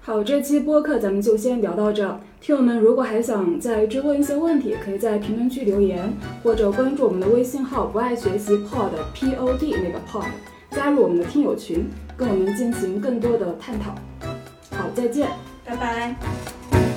B: 好，这期播客咱们就先聊到这。听友们如果还想再追问一些问题，可以在评论区留言，或者关注我们的微信号“不爱学习 Pod P O D” 那个 Pod，加入我们的听友群，跟我们进行更多的探讨。好，再见。
C: 拜拜。